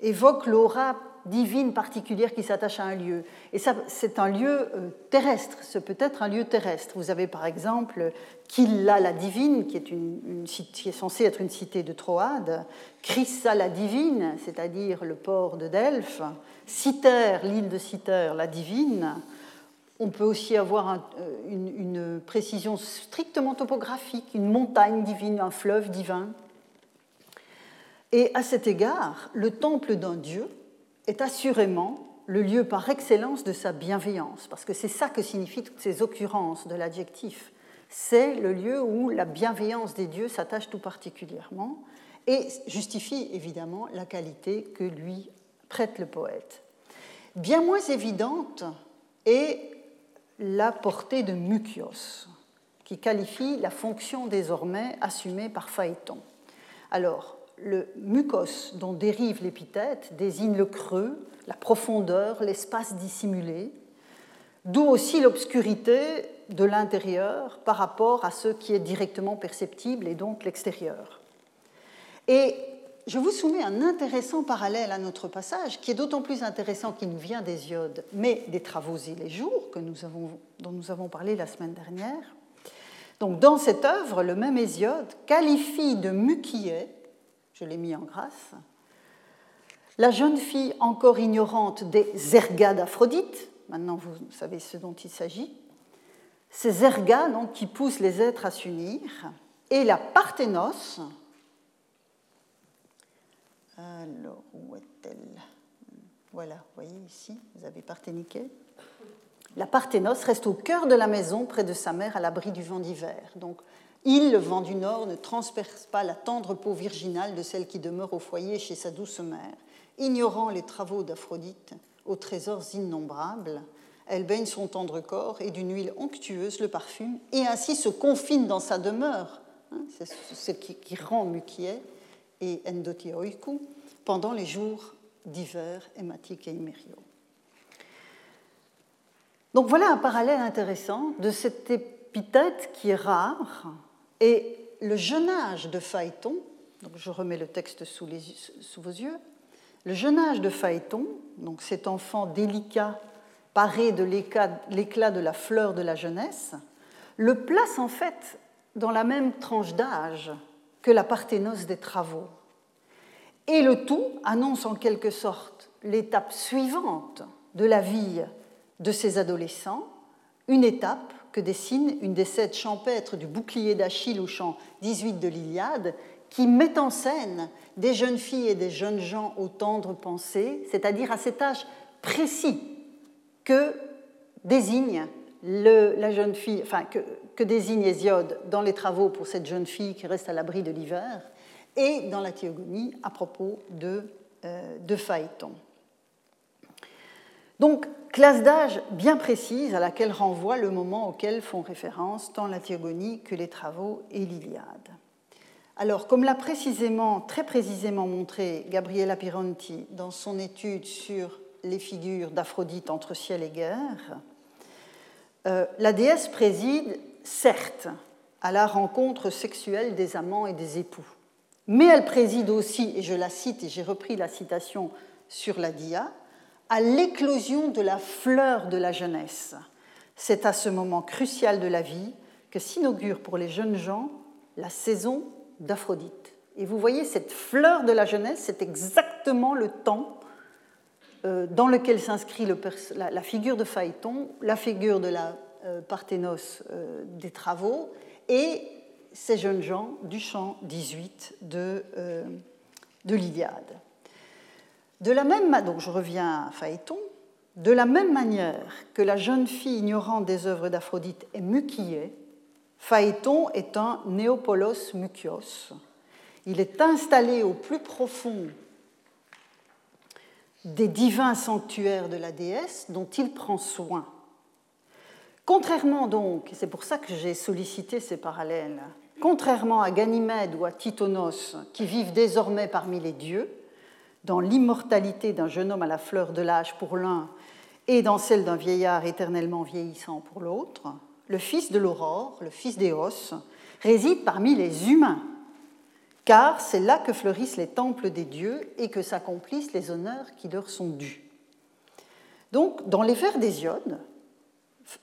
évoque l'aura divine particulière qui s'attache à un lieu. Et ça, c'est un lieu euh, terrestre, ce peut être un lieu terrestre. Vous avez par exemple Killa la divine, qui est, une, qui est censée être une cité de Troade, Chryssa la divine, c'est-à-dire le port de Delphes, Citer, l'île de Citer, la divine. On peut aussi avoir euh, une, une précision strictement topographique, une montagne divine, un fleuve divin. Et à cet égard, le temple d'un dieu est assurément le lieu par excellence de sa bienveillance, parce que c'est ça que signifient toutes ces occurrences de l'adjectif. C'est le lieu où la bienveillance des dieux s'attache tout particulièrement et justifie évidemment la qualité que lui prête le poète. Bien moins évidente est la portée de Mucios, qui qualifie la fonction désormais assumée par Phaéton. Alors, le mucos dont dérive l'épithète désigne le creux, la profondeur, l'espace dissimulé, d'où aussi l'obscurité de l'intérieur par rapport à ce qui est directement perceptible et donc l'extérieur. Et je vous soumets un intéressant parallèle à notre passage, qui est d'autant plus intéressant qu'il nous vient des iodes, mais des travaux et les jours que nous avons, dont nous avons parlé la semaine dernière. Donc, dans cette œuvre, le même Hésiode qualifie de muquillet je l'ai mis en grâce. La jeune fille encore ignorante des ergas d'Aphrodite, maintenant vous savez ce dont il s'agit, ces ergas qui poussent les êtres à s'unir, et la parthénos. Alors, où est-elle Voilà, vous voyez ici, vous avez parthéniqué. La parthénos reste au cœur de la maison, près de sa mère, à l'abri du vent d'hiver. Donc, il, le vent du nord, ne transperce pas la tendre peau virginale de celle qui demeure au foyer chez sa douce mère. Ignorant les travaux d'Aphrodite, aux trésors innombrables, elle baigne son tendre corps et d'une huile onctueuse le parfume, et ainsi se confine dans sa demeure, hein, c'est ce qui, rend Mukié et Endotioiku, pendant les jours d'hiver hématique et immério. Donc voilà un parallèle intéressant de cette épithète qui est rare, et le jeune âge de Phaéton, donc je remets le texte sous, vos yeux, le jeune âge de Phaéton, donc cet enfant délicat paré de l'éclat de la fleur de la jeunesse, le place en fait dans la même tranche d'âge que la parthénose des travaux. Et le tout annonce en quelque sorte l'étape suivante de la vie de ces adolescents, une étape que dessine une des sept champêtres du bouclier d'Achille au chant 18 de l'Iliade, qui met en scène des jeunes filles et des jeunes gens aux tendres pensées, c'est-à-dire à cet âge précis que désigne la jeune fille, enfin que, désigne Hésiode dans les travaux pour cette jeune fille qui reste à l'abri de l'hiver, et dans la théogonie à propos de, euh, de Phaéton. Donc, classe d'âge bien précise à laquelle renvoie le moment auquel font référence tant la Théogonie que les travaux et l'Iliade. Alors, comme l'a précisément, très précisément montré Gabriela Pironti dans son étude sur les figures d'Aphrodite entre ciel et guerre, euh, la déesse préside, certes, à la rencontre sexuelle des amants et des époux, mais elle préside aussi, et je la cite, et j'ai repris la citation sur la dia, à l'éclosion de la fleur de la jeunesse. C'est à ce moment crucial de la vie que s'inaugure pour les jeunes gens la saison d'Aphrodite. Et vous voyez, cette fleur de la jeunesse, c'est exactement le temps dans lequel s'inscrit la figure de Phaéton, la figure de la euh, Parthénos euh, des travaux et ces jeunes gens du chant 18 de, de l'Iliade. De la même donc je reviens à Phaéton, de la même manière que la jeune fille ignorante des œuvres d'Aphrodite est muquillée, Phaéton est un néopolos mukios. Il est installé au plus profond des divins sanctuaires de la déesse dont il prend soin. Contrairement donc, c'est pour ça que j'ai sollicité ces parallèles, contrairement à Ganymède ou à Titonos, qui vivent désormais parmi les dieux, dans l'immortalité d'un jeune homme à la fleur de l'âge pour l'un et dans celle d'un vieillard éternellement vieillissant pour l'autre, le fils de l'aurore, le fils d'Éos, réside parmi les humains, car c'est là que fleurissent les temples des dieux et que s'accomplissent les honneurs qui leur sont dus. Donc, dans les vers d'Hésiode,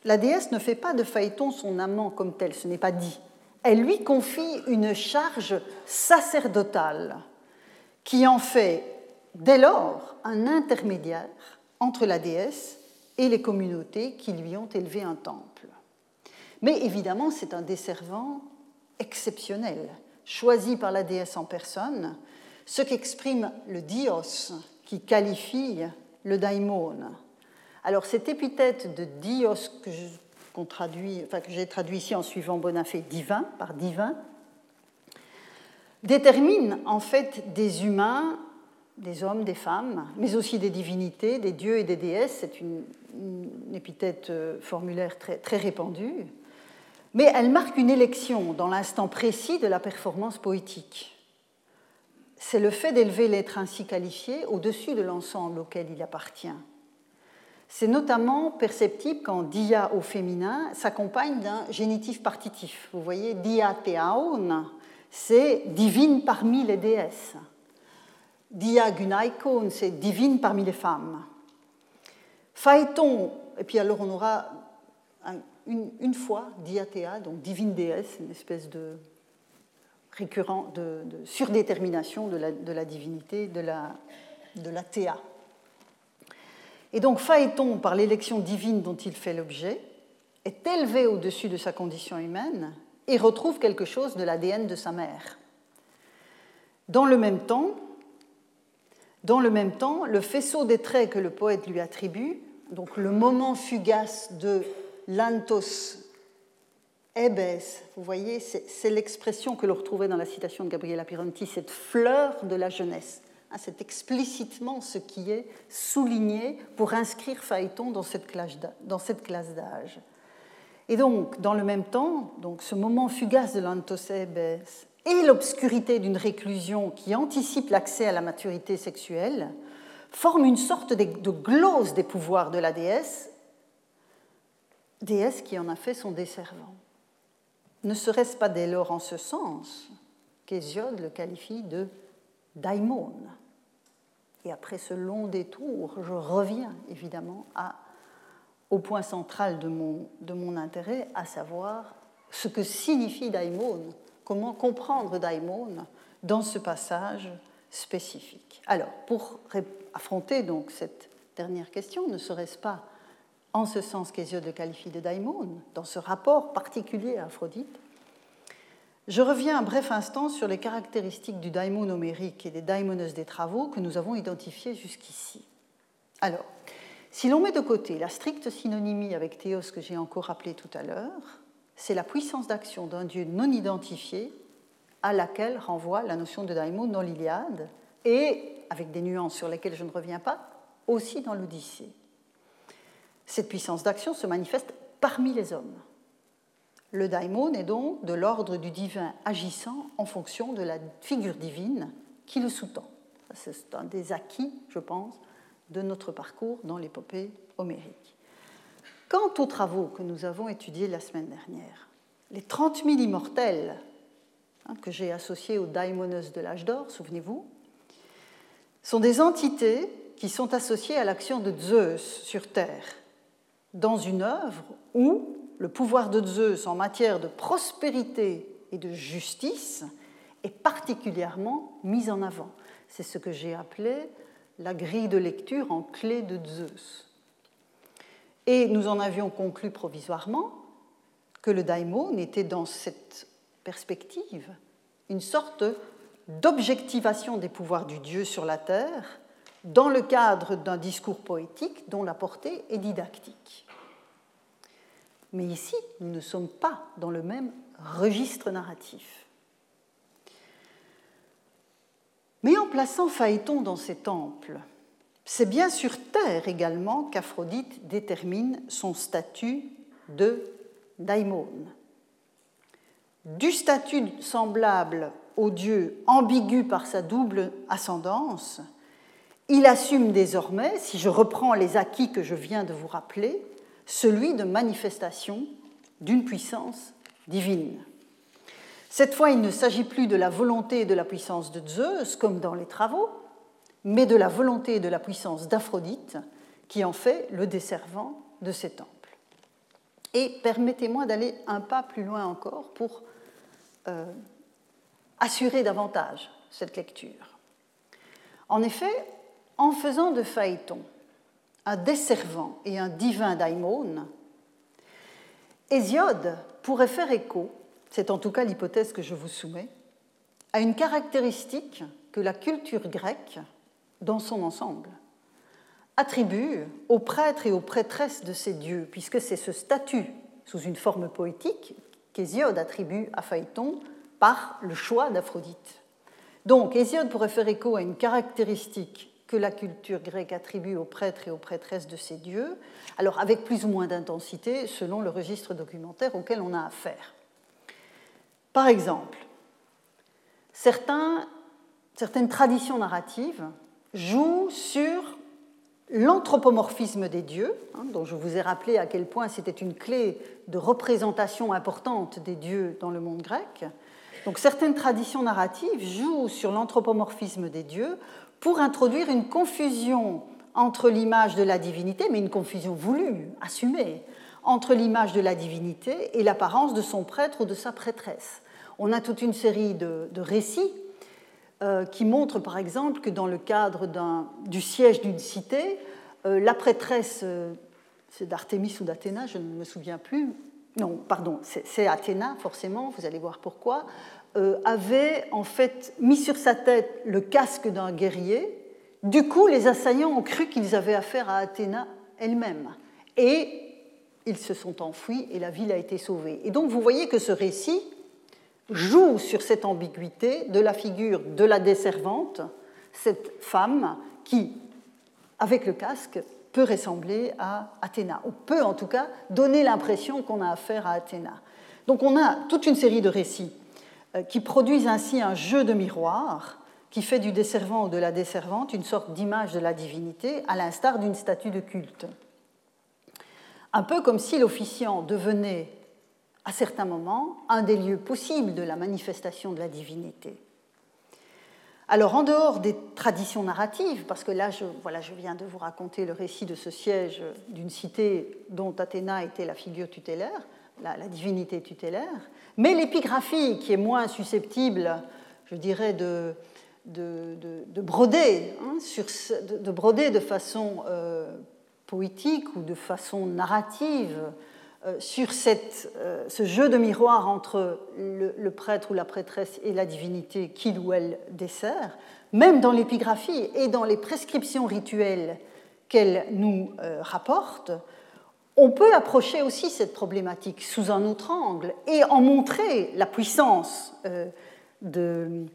la déesse ne fait pas de Phaéton son amant comme tel, ce n'est pas dit. Elle lui confie une charge sacerdotale qui en fait dès lors un intermédiaire entre la déesse et les communautés qui lui ont élevé un temple. Mais évidemment, c'est un desservant exceptionnel, choisi par la déesse en personne, ce qu'exprime le dios qui qualifie le daimon. Alors cette épithète de dios que j'ai traduit ici en suivant Bonafé divin par divin, détermine en fait des humains des hommes, des femmes, mais aussi des divinités, des dieux et des déesses. C'est une, épithète euh, formulaire très, très répandue. Mais elle marque une élection dans l'instant précis de la performance poétique. C'est le fait d'élever l'être ainsi qualifié au-dessus de l'ensemble auquel il appartient. C'est notamment perceptible quand dia au féminin s'accompagne d'un génitif partitif. Vous voyez, dia teaon, c'est divine parmi les déesses. Dia Gunaikon, c'est divine parmi les femmes. Phaéton, et puis alors on aura une, fois Diatéa, donc divine déesse, une espèce de récurrent, de, surdétermination de la, divinité, de la, de la théa. Et donc Phaéton, par l'élection divine dont il fait l'objet, est élevé au-dessus de sa condition humaine et retrouve quelque chose de l'ADN de sa mère. Dans le même temps, dans le même temps, le faisceau des traits que le poète lui attribue, donc le moment fugace de l'antos ebes, vous voyez, c'est l'expression que l'on retrouvait dans la citation de Gabriela Pironti, cette fleur de la jeunesse. Ah, c'est explicitement ce qui est souligné pour inscrire Phaéton dans cette classe d'âge. Et donc, dans le même temps, donc, ce moment fugace de l'antos ebes et l'obscurité d'une réclusion qui anticipe l'accès à la maturité sexuelle forment une sorte de glose des pouvoirs de la déesse, déesse qui en a fait son desservant. Ne serait-ce pas dès lors en ce sens qu'Hésiode le qualifie de daimon Et après ce long détour, je reviens évidemment au point central de mon, de mon intérêt, à savoir ce que signifie daimon Comment comprendre daimon dans ce passage spécifique Alors, pour affronter donc cette dernière question, ne serait-ce pas en ce sens qu'Hésiode le qualifie de daimon, dans ce rapport particulier à Aphrodite Je reviens un bref instant sur les caractéristiques du daimon homérique et des daimoneuses des travaux que nous avons identifiées jusqu'ici. Alors, si l'on met de côté la stricte synonymie avec théos que j'ai encore rappelé tout à l'heure, c'est la puissance d'action d'un dieu non identifié à laquelle renvoie la notion de daimon dans l'Iliade et, avec des nuances sur lesquelles je ne reviens pas, aussi dans l'Odyssée. Cette puissance d'action se manifeste parmi les hommes. Le daimon est donc de l'ordre du divin agissant en fonction de la figure divine qui le sous-tend. C'est un des acquis, je pense, de notre parcours dans l'épopée homérique. Quant aux travaux que nous avons étudiés la semaine dernière, les 30 000 immortels hein, que j'ai associés aux daimonos de l'âge d'or, souvenez-vous, sont des entités qui sont associées à l'action de Zeus sur Terre, dans une œuvre où le pouvoir de Zeus en matière de prospérité et de justice est particulièrement mis en avant. C'est ce que j'ai appelé la grille de lecture en clé de Zeus. Et nous en avions conclu provisoirement que le daimon était dans cette perspective une sorte d'objectivation des pouvoirs du Dieu sur la terre, dans le cadre d'un discours poétique dont la portée est didactique. Mais ici, nous ne sommes pas dans le même registre narratif. Mais en plaçant Phaéton dans ses temples, c'est bien sur Terre également qu'Aphrodite détermine son statut de daimon. Du statut semblable au dieu ambigu par sa double ascendance, il assume désormais, si je reprends les acquis que je viens de vous rappeler, celui de manifestation d'une puissance divine. Cette fois, il ne s'agit plus de la volonté et de la puissance de Zeus, comme dans les travaux, mais de la volonté et de la puissance d'Aphrodite, qui en fait le desservant de ses temples. Et permettez-moi d'aller un pas plus loin encore pour euh, assurer davantage cette lecture. En effet, en faisant de Phaéton un desservant et un divin daimon, Hésiode pourrait faire écho, c'est en tout cas l'hypothèse que je vous soumets, à une caractéristique que la culture grecque, dans son ensemble, attribue aux prêtres et aux prêtresses de ces dieux, puisque c'est ce statut sous une forme poétique qu'Hésiode attribue à Phaéton par le choix d'Aphrodite. Donc Hésiode pourrait faire écho à une caractéristique que la culture grecque attribue aux prêtres et aux prêtresses de ces dieux, alors avec plus ou moins d'intensité selon le registre documentaire auquel on a affaire. Par exemple, certaines traditions narratives jouent sur l'anthropomorphisme des dieux, hein, dont je vous ai rappelé à quel point c'était une clé de représentation importante des dieux dans le monde grec. Donc certaines traditions narratives jouent sur l'anthropomorphisme des dieux pour introduire une confusion entre l'image de la divinité, mais une confusion voulue, assumée, entre l'image de la divinité et l'apparence de son prêtre ou de sa prêtresse. On a toute une série de, récits euh, qui montrent par exemple que dans le cadre du siège d'une cité, euh, la prêtresse, euh, c'est d'Artémis ou d'Athéna, je ne me souviens plus, non, pardon, c'est Athéna forcément, vous allez voir pourquoi, avait en fait mis sur sa tête le casque d'un guerrier. Du coup, les assaillants ont cru qu'ils avaient affaire à Athéna elle-même. Et ils se sont enfuis et la ville a été sauvée. Et donc vous voyez que ce récit joue sur cette ambiguïté de la figure de la desservante, cette femme qui, avec le casque, peut ressembler à Athéna, ou peut en tout cas donner l'impression qu'on a affaire à Athéna. Donc on a toute une série de récits euh, qui produisent ainsi un jeu de miroir qui fait du desservant ou de la desservante une sorte d'image de la divinité, à l'instar d'une statue de culte. Un peu comme si l'officiant devenait, à certains moments, un des lieux possibles de la manifestation de la divinité. Alors, en dehors des traditions narratives, parce que là, je, voilà, je viens de vous raconter le récit de ce siège d'une cité dont Athéna était la figure tutélaire, la, divinité tutélaire, mais l'épigraphie, qui est moins susceptible, je dirais, de, de, broder, hein, sur, de, broder de façon euh, poétique ou de façon narrative euh, sur euh, ce jeu de miroir entre le, le, prêtre ou la prêtresse et la divinité qu'il ou elle dessert, même dans l'épigraphie et dans les prescriptions rituelles qu'elle nous rapporte, on peut approcher aussi cette problématique sous un autre angle et en montrer la puissance euh, de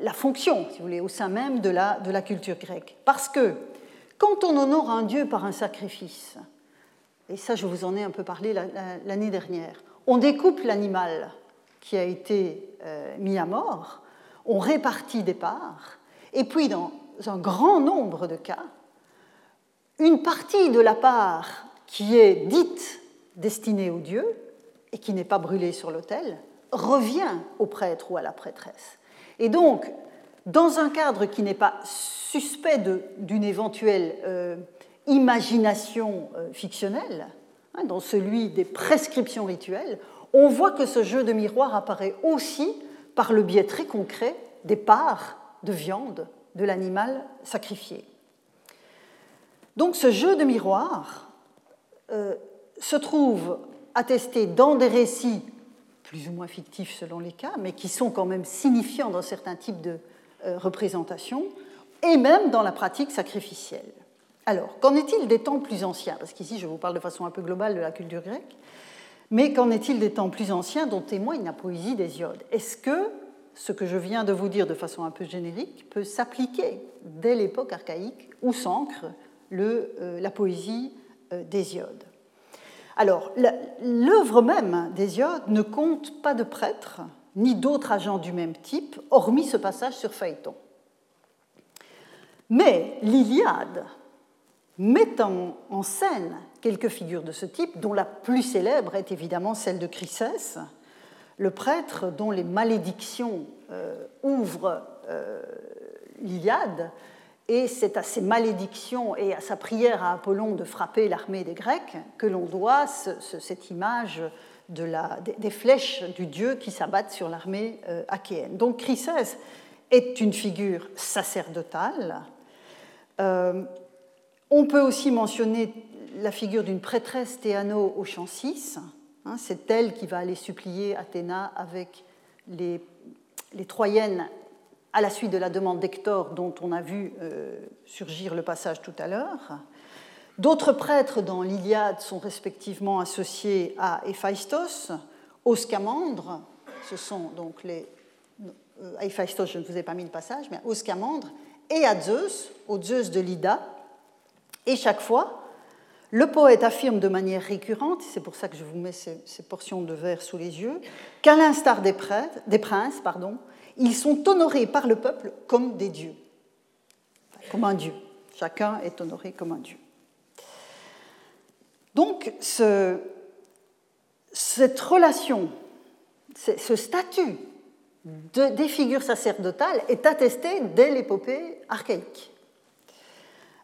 la fonction, si vous voulez, au sein même de la, culture grecque. Parce que quand on honore un dieu par un sacrifice, et ça je vous en ai un peu parlé l'année dernière, on découpe l'animal qui a été euh, mis à mort, on répartit des parts, et puis dans un grand nombre de cas, une partie de la part qui est dite destinée au Dieu et qui n'est pas brûlée sur l'autel, revient au prêtre ou à la prêtresse. Et donc, dans un cadre qui n'est pas suspect d'une éventuelle euh, imagination euh, fictionnelle, hein, dans celui des prescriptions rituelles, on voit que ce jeu de miroir apparaît aussi par le biais très concret des parts de viande de l'animal sacrifié. Donc ce jeu de miroir, euh, se trouve attesté dans des récits plus ou moins fictifs selon les cas, mais qui sont quand même signifiants dans certains types de euh, représentations, et même dans la pratique sacrificielle. Alors, qu'en est-il des temps plus anciens? Parce qu'ici, je vous parle de façon un peu globale de la culture grecque. Mais qu'en est-il des temps plus anciens dont témoigne la poésie d'Hésiode? Est-ce que ce que je viens de vous dire de façon un peu générique peut s'appliquer dès l'époque archaïque où s'ancre euh, la poésie d'Hésiode Alors, l'œuvre même d'Hésiode ne compte pas de prêtres ni d'autres agents du même type, hormis ce passage sur Phaéton. Mais l'Iliade met en, scène quelques figures de ce type, dont la plus célèbre est évidemment celle de Chrysès, le prêtre dont les malédictions euh, ouvrent euh, l'Iliade, et c'est à ces malédictions et à sa prière à Apollon de frapper l'armée des Grecs que l'on doit cette image des flèches du dieu qui s'abattent sur l'armée euh, achéenne. Donc Chrysès est une figure sacerdotale. On peut aussi mentionner la figure d'une prêtresse Théano au chant 6. Hein, c'est elle qui va aller supplier Athéna avec les, Troyennes à la suite de la demande d'Hector dont on a vu euh, surgir le passage tout à l'heure. D'autres prêtres dans l'Iliade sont respectivement associés à Héphaïstos, aux Scamandres, ce sont donc les. Euh, à Héphaïstos, je ne vous ai pas mis le passage, mais aux Scamandres, et à Zeus, au Zeus de l'Ida, et chaque fois, le poète affirme de manière récurrente, c'est pour ça que je vous mets ces, portions de vers sous les yeux, qu'à l'instar des, des, princes, pardon, ils sont honorés par le peuple comme des dieux, comme un dieu. Chacun est honoré comme un dieu. Donc, ce, cette relation, ce statut de, des figures sacerdotales est attesté dès l'épopée archaïque.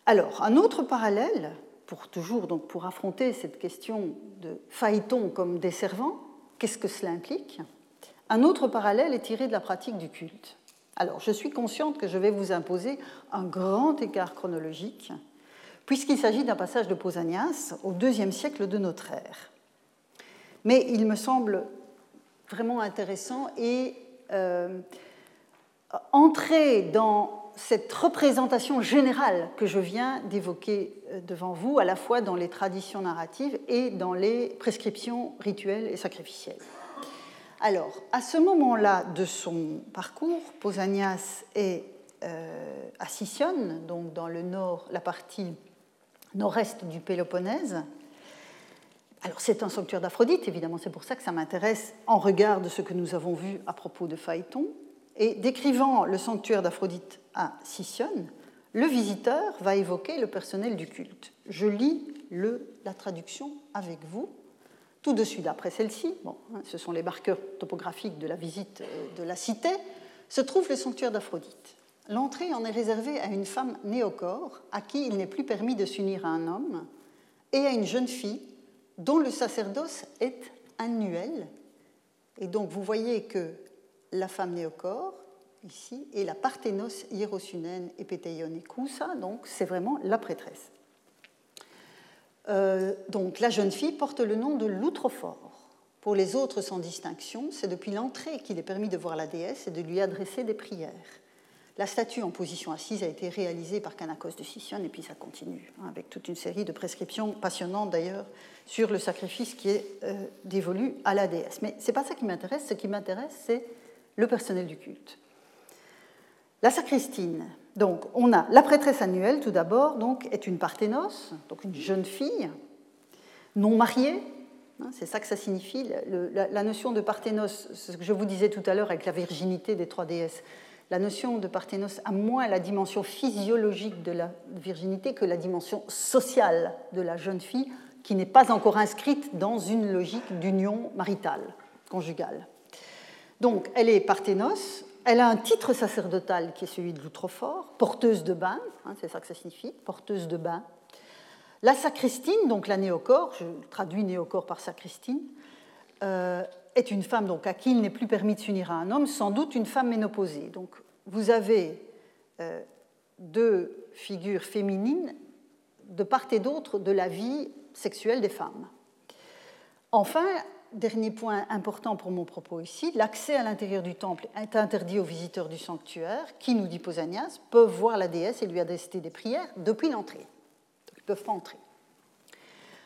Alors, un autre parallèle, pour toujours donc pour affronter cette question de Phaéton comme desservant, qu'est-ce que cela implique? Un autre parallèle est tiré de la pratique du culte. Alors, je suis consciente que je vais vous imposer un grand écart chronologique, puisqu'il s'agit d'un passage de Pausanias au deuxième siècle de notre ère. Mais il me semble vraiment intéressant et euh, entrer dans cette représentation générale que je viens d'évoquer euh, devant vous, à la fois dans les traditions narratives et dans les prescriptions rituelles et sacrificielles. Alors, à ce moment-là de son parcours, Pausanias est euh, à Sicyone, donc dans le nord, la partie nord-est du Péloponnèse. Alors, c'est un sanctuaire d'Aphrodite, évidemment, c'est pour ça que ça m'intéresse en regard de ce que nous avons vu à propos de Phaéton. Et décrivant le sanctuaire d'Aphrodite à Sicyone, le visiteur va évoquer le personnel du culte. Je lis le, la traduction avec vous. Tout de suite après celle-ci, hein, ce sont les marqueurs topographiques de la visite euh, de la cité, se trouve le sanctuaire d'Aphrodite. L'entrée en est réservée à une femme néocore à qui il n'est plus permis de s'unir à un homme et à une jeune fille dont le sacerdoce est annuel. Et donc vous voyez que la femme néocore, ici, et la parthénos hiérosunène et donc c'est vraiment la prêtresse. Euh, donc la jeune fille porte le nom de Loutrophore. Pour les autres sans distinction, c'est depuis l'entrée qu'il est permis de voir la déesse et de lui adresser des prières. La statue en position assise a été réalisée par Canacos de Sicyone et puis ça continue, hein, avec toute une série de prescriptions passionnantes d'ailleurs sur le sacrifice qui est euh, dévolu à la déesse. Mais ce n'est pas ça qui m'intéresse, ce qui m'intéresse c'est le personnel du culte. La sacristine, donc on a la prêtresse annuelle tout d'abord, donc est une parthénos, donc une jeune fille non mariée. Hein, c'est ça que ça signifie. la, notion de parthénos, ce que je vous disais tout à l'heure avec la virginité des trois déesses, la notion de parthénos a moins la dimension physiologique de la virginité que la dimension sociale de la jeune fille, qui n'est pas encore inscrite dans une logique d'union maritale, conjugale. Donc, elle est parthénos, elle a un titre sacerdotal qui est celui de l'outrefort, porteuse de bain, hein, c'est ça que ça signifie, porteuse de bain. La sacristine, donc la néocore, je traduis néocore par sacristine, euh, est une femme donc à qui il n'est plus permis de s'unir à un homme, sans doute une femme ménopausée. Donc vous avez euh, deux figures féminines de part et d'autre de la vie sexuelle des femmes. Enfin, dernier point important pour mon propos ici, l'accès à l'intérieur du temple est interdit aux visiteurs du sanctuaire qui, nous dit Pausanias, peuvent voir la déesse et lui adresser des prières depuis l'entrée. Ils ne peuvent pas entrer.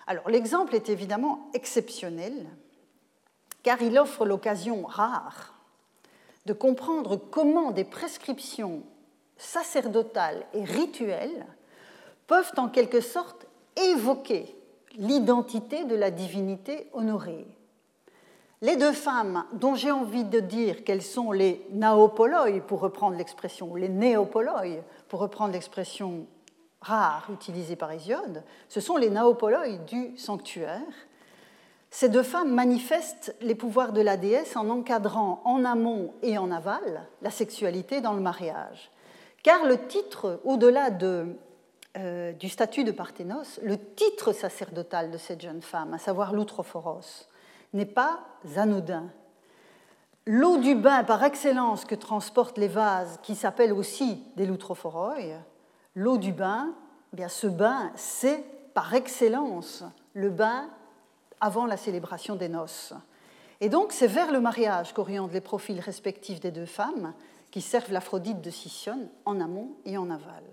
Alors l'exemple est évidemment exceptionnel car il offre l'occasion rare de comprendre comment des prescriptions sacerdotales et rituelles peuvent en quelque sorte évoquer l'identité de la divinité honorée. Les deux femmes dont j'ai envie de dire qu'elles sont les naopoloi, pour reprendre l'expression, les néopoloi, pour reprendre l'expression rare utilisée par Hésiode, ce sont les naopoloi du sanctuaire. Ces deux femmes manifestent les pouvoirs de la déesse en encadrant en amont et en aval la sexualité dans le mariage. Car le titre, au-delà de euh, du statut de Parthénos, le titre sacerdotal de cette jeune femme, à savoir l'outrophoros, n'est pas anodin. L'eau du bain par excellence que transportent les vases, qui s'appellent aussi des loutrophoroi, l'eau du bain, eh bien ce bain, c'est par excellence le bain avant la célébration des noces. Et donc c'est vers le mariage qu'orientent les profils respectifs des deux femmes qui servent l'Aphrodite de Sicyone en amont et en aval.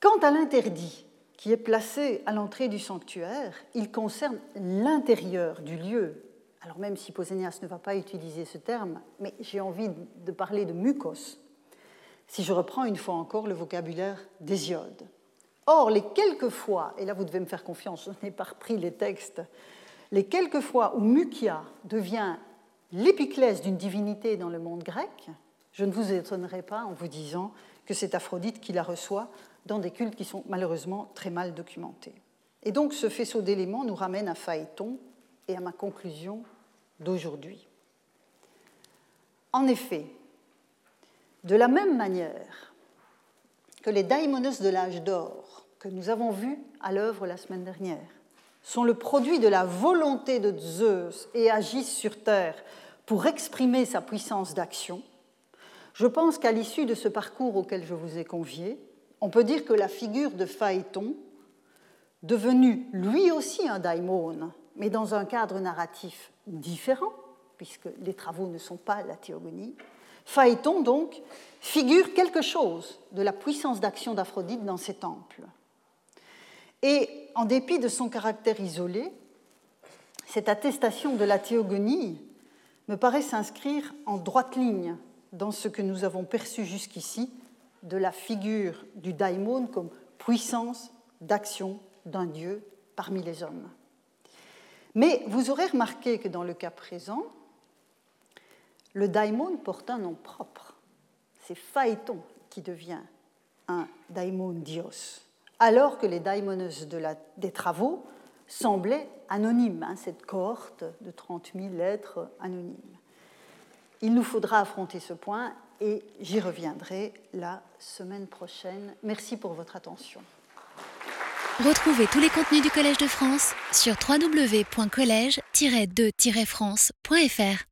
Quant à l'interdit qui est placé à l'entrée du sanctuaire, il concerne l'intérieur du lieu. Alors même si Pausanias ne va pas utiliser ce terme, mais j'ai envie de parler de mucos, si je reprends une fois encore le vocabulaire d'Hésiode. Or, les quelques fois, et là vous devez me faire confiance, je n'ai pas repris les textes, les quelques fois où Mukia devient l'épiclèse d'une divinité dans le monde grec, je ne vous étonnerai pas en vous disant que c'est Aphrodite qui la reçoit dans des cultes qui sont malheureusement très mal documentés. Et donc ce faisceau d'éléments nous ramène à Phaéton et à ma conclusion d'aujourd'hui. En effet, de la même manière que les daimonos de l'âge d'or que nous avons vus à l'œuvre la semaine dernière sont le produit de la volonté de Zeus et agissent sur Terre pour exprimer sa puissance d'action, je pense qu'à l'issue de ce parcours auquel je vous ai convié, on peut dire que la figure de Phaéton, devenu lui aussi un daimon, mais dans un cadre narratif différent, puisque les travaux ne sont pas la théogonie, Phaéton donc figure quelque chose de la puissance d'action d'Aphrodite dans ses temples. Et en dépit de son caractère isolé, cette attestation de la théogonie me paraît s'inscrire en droite ligne dans ce que nous avons perçu jusqu'ici de la figure du daimon comme puissance d'action d'un dieu parmi les hommes. Mais vous aurez remarqué que dans le cas présent, le daimon porte un nom propre. C'est Phaéton qui devient un daimon dios, alors que les daimones des travaux semblaient anonymes, hein, cette cohorte de 30 000 lettres anonymes. Il nous faudra affronter ce point et j'y reviendrai la semaine prochaine. Merci pour votre attention. Retrouvez tous les contenus du Collège de France sur www.colège-2-france.fr.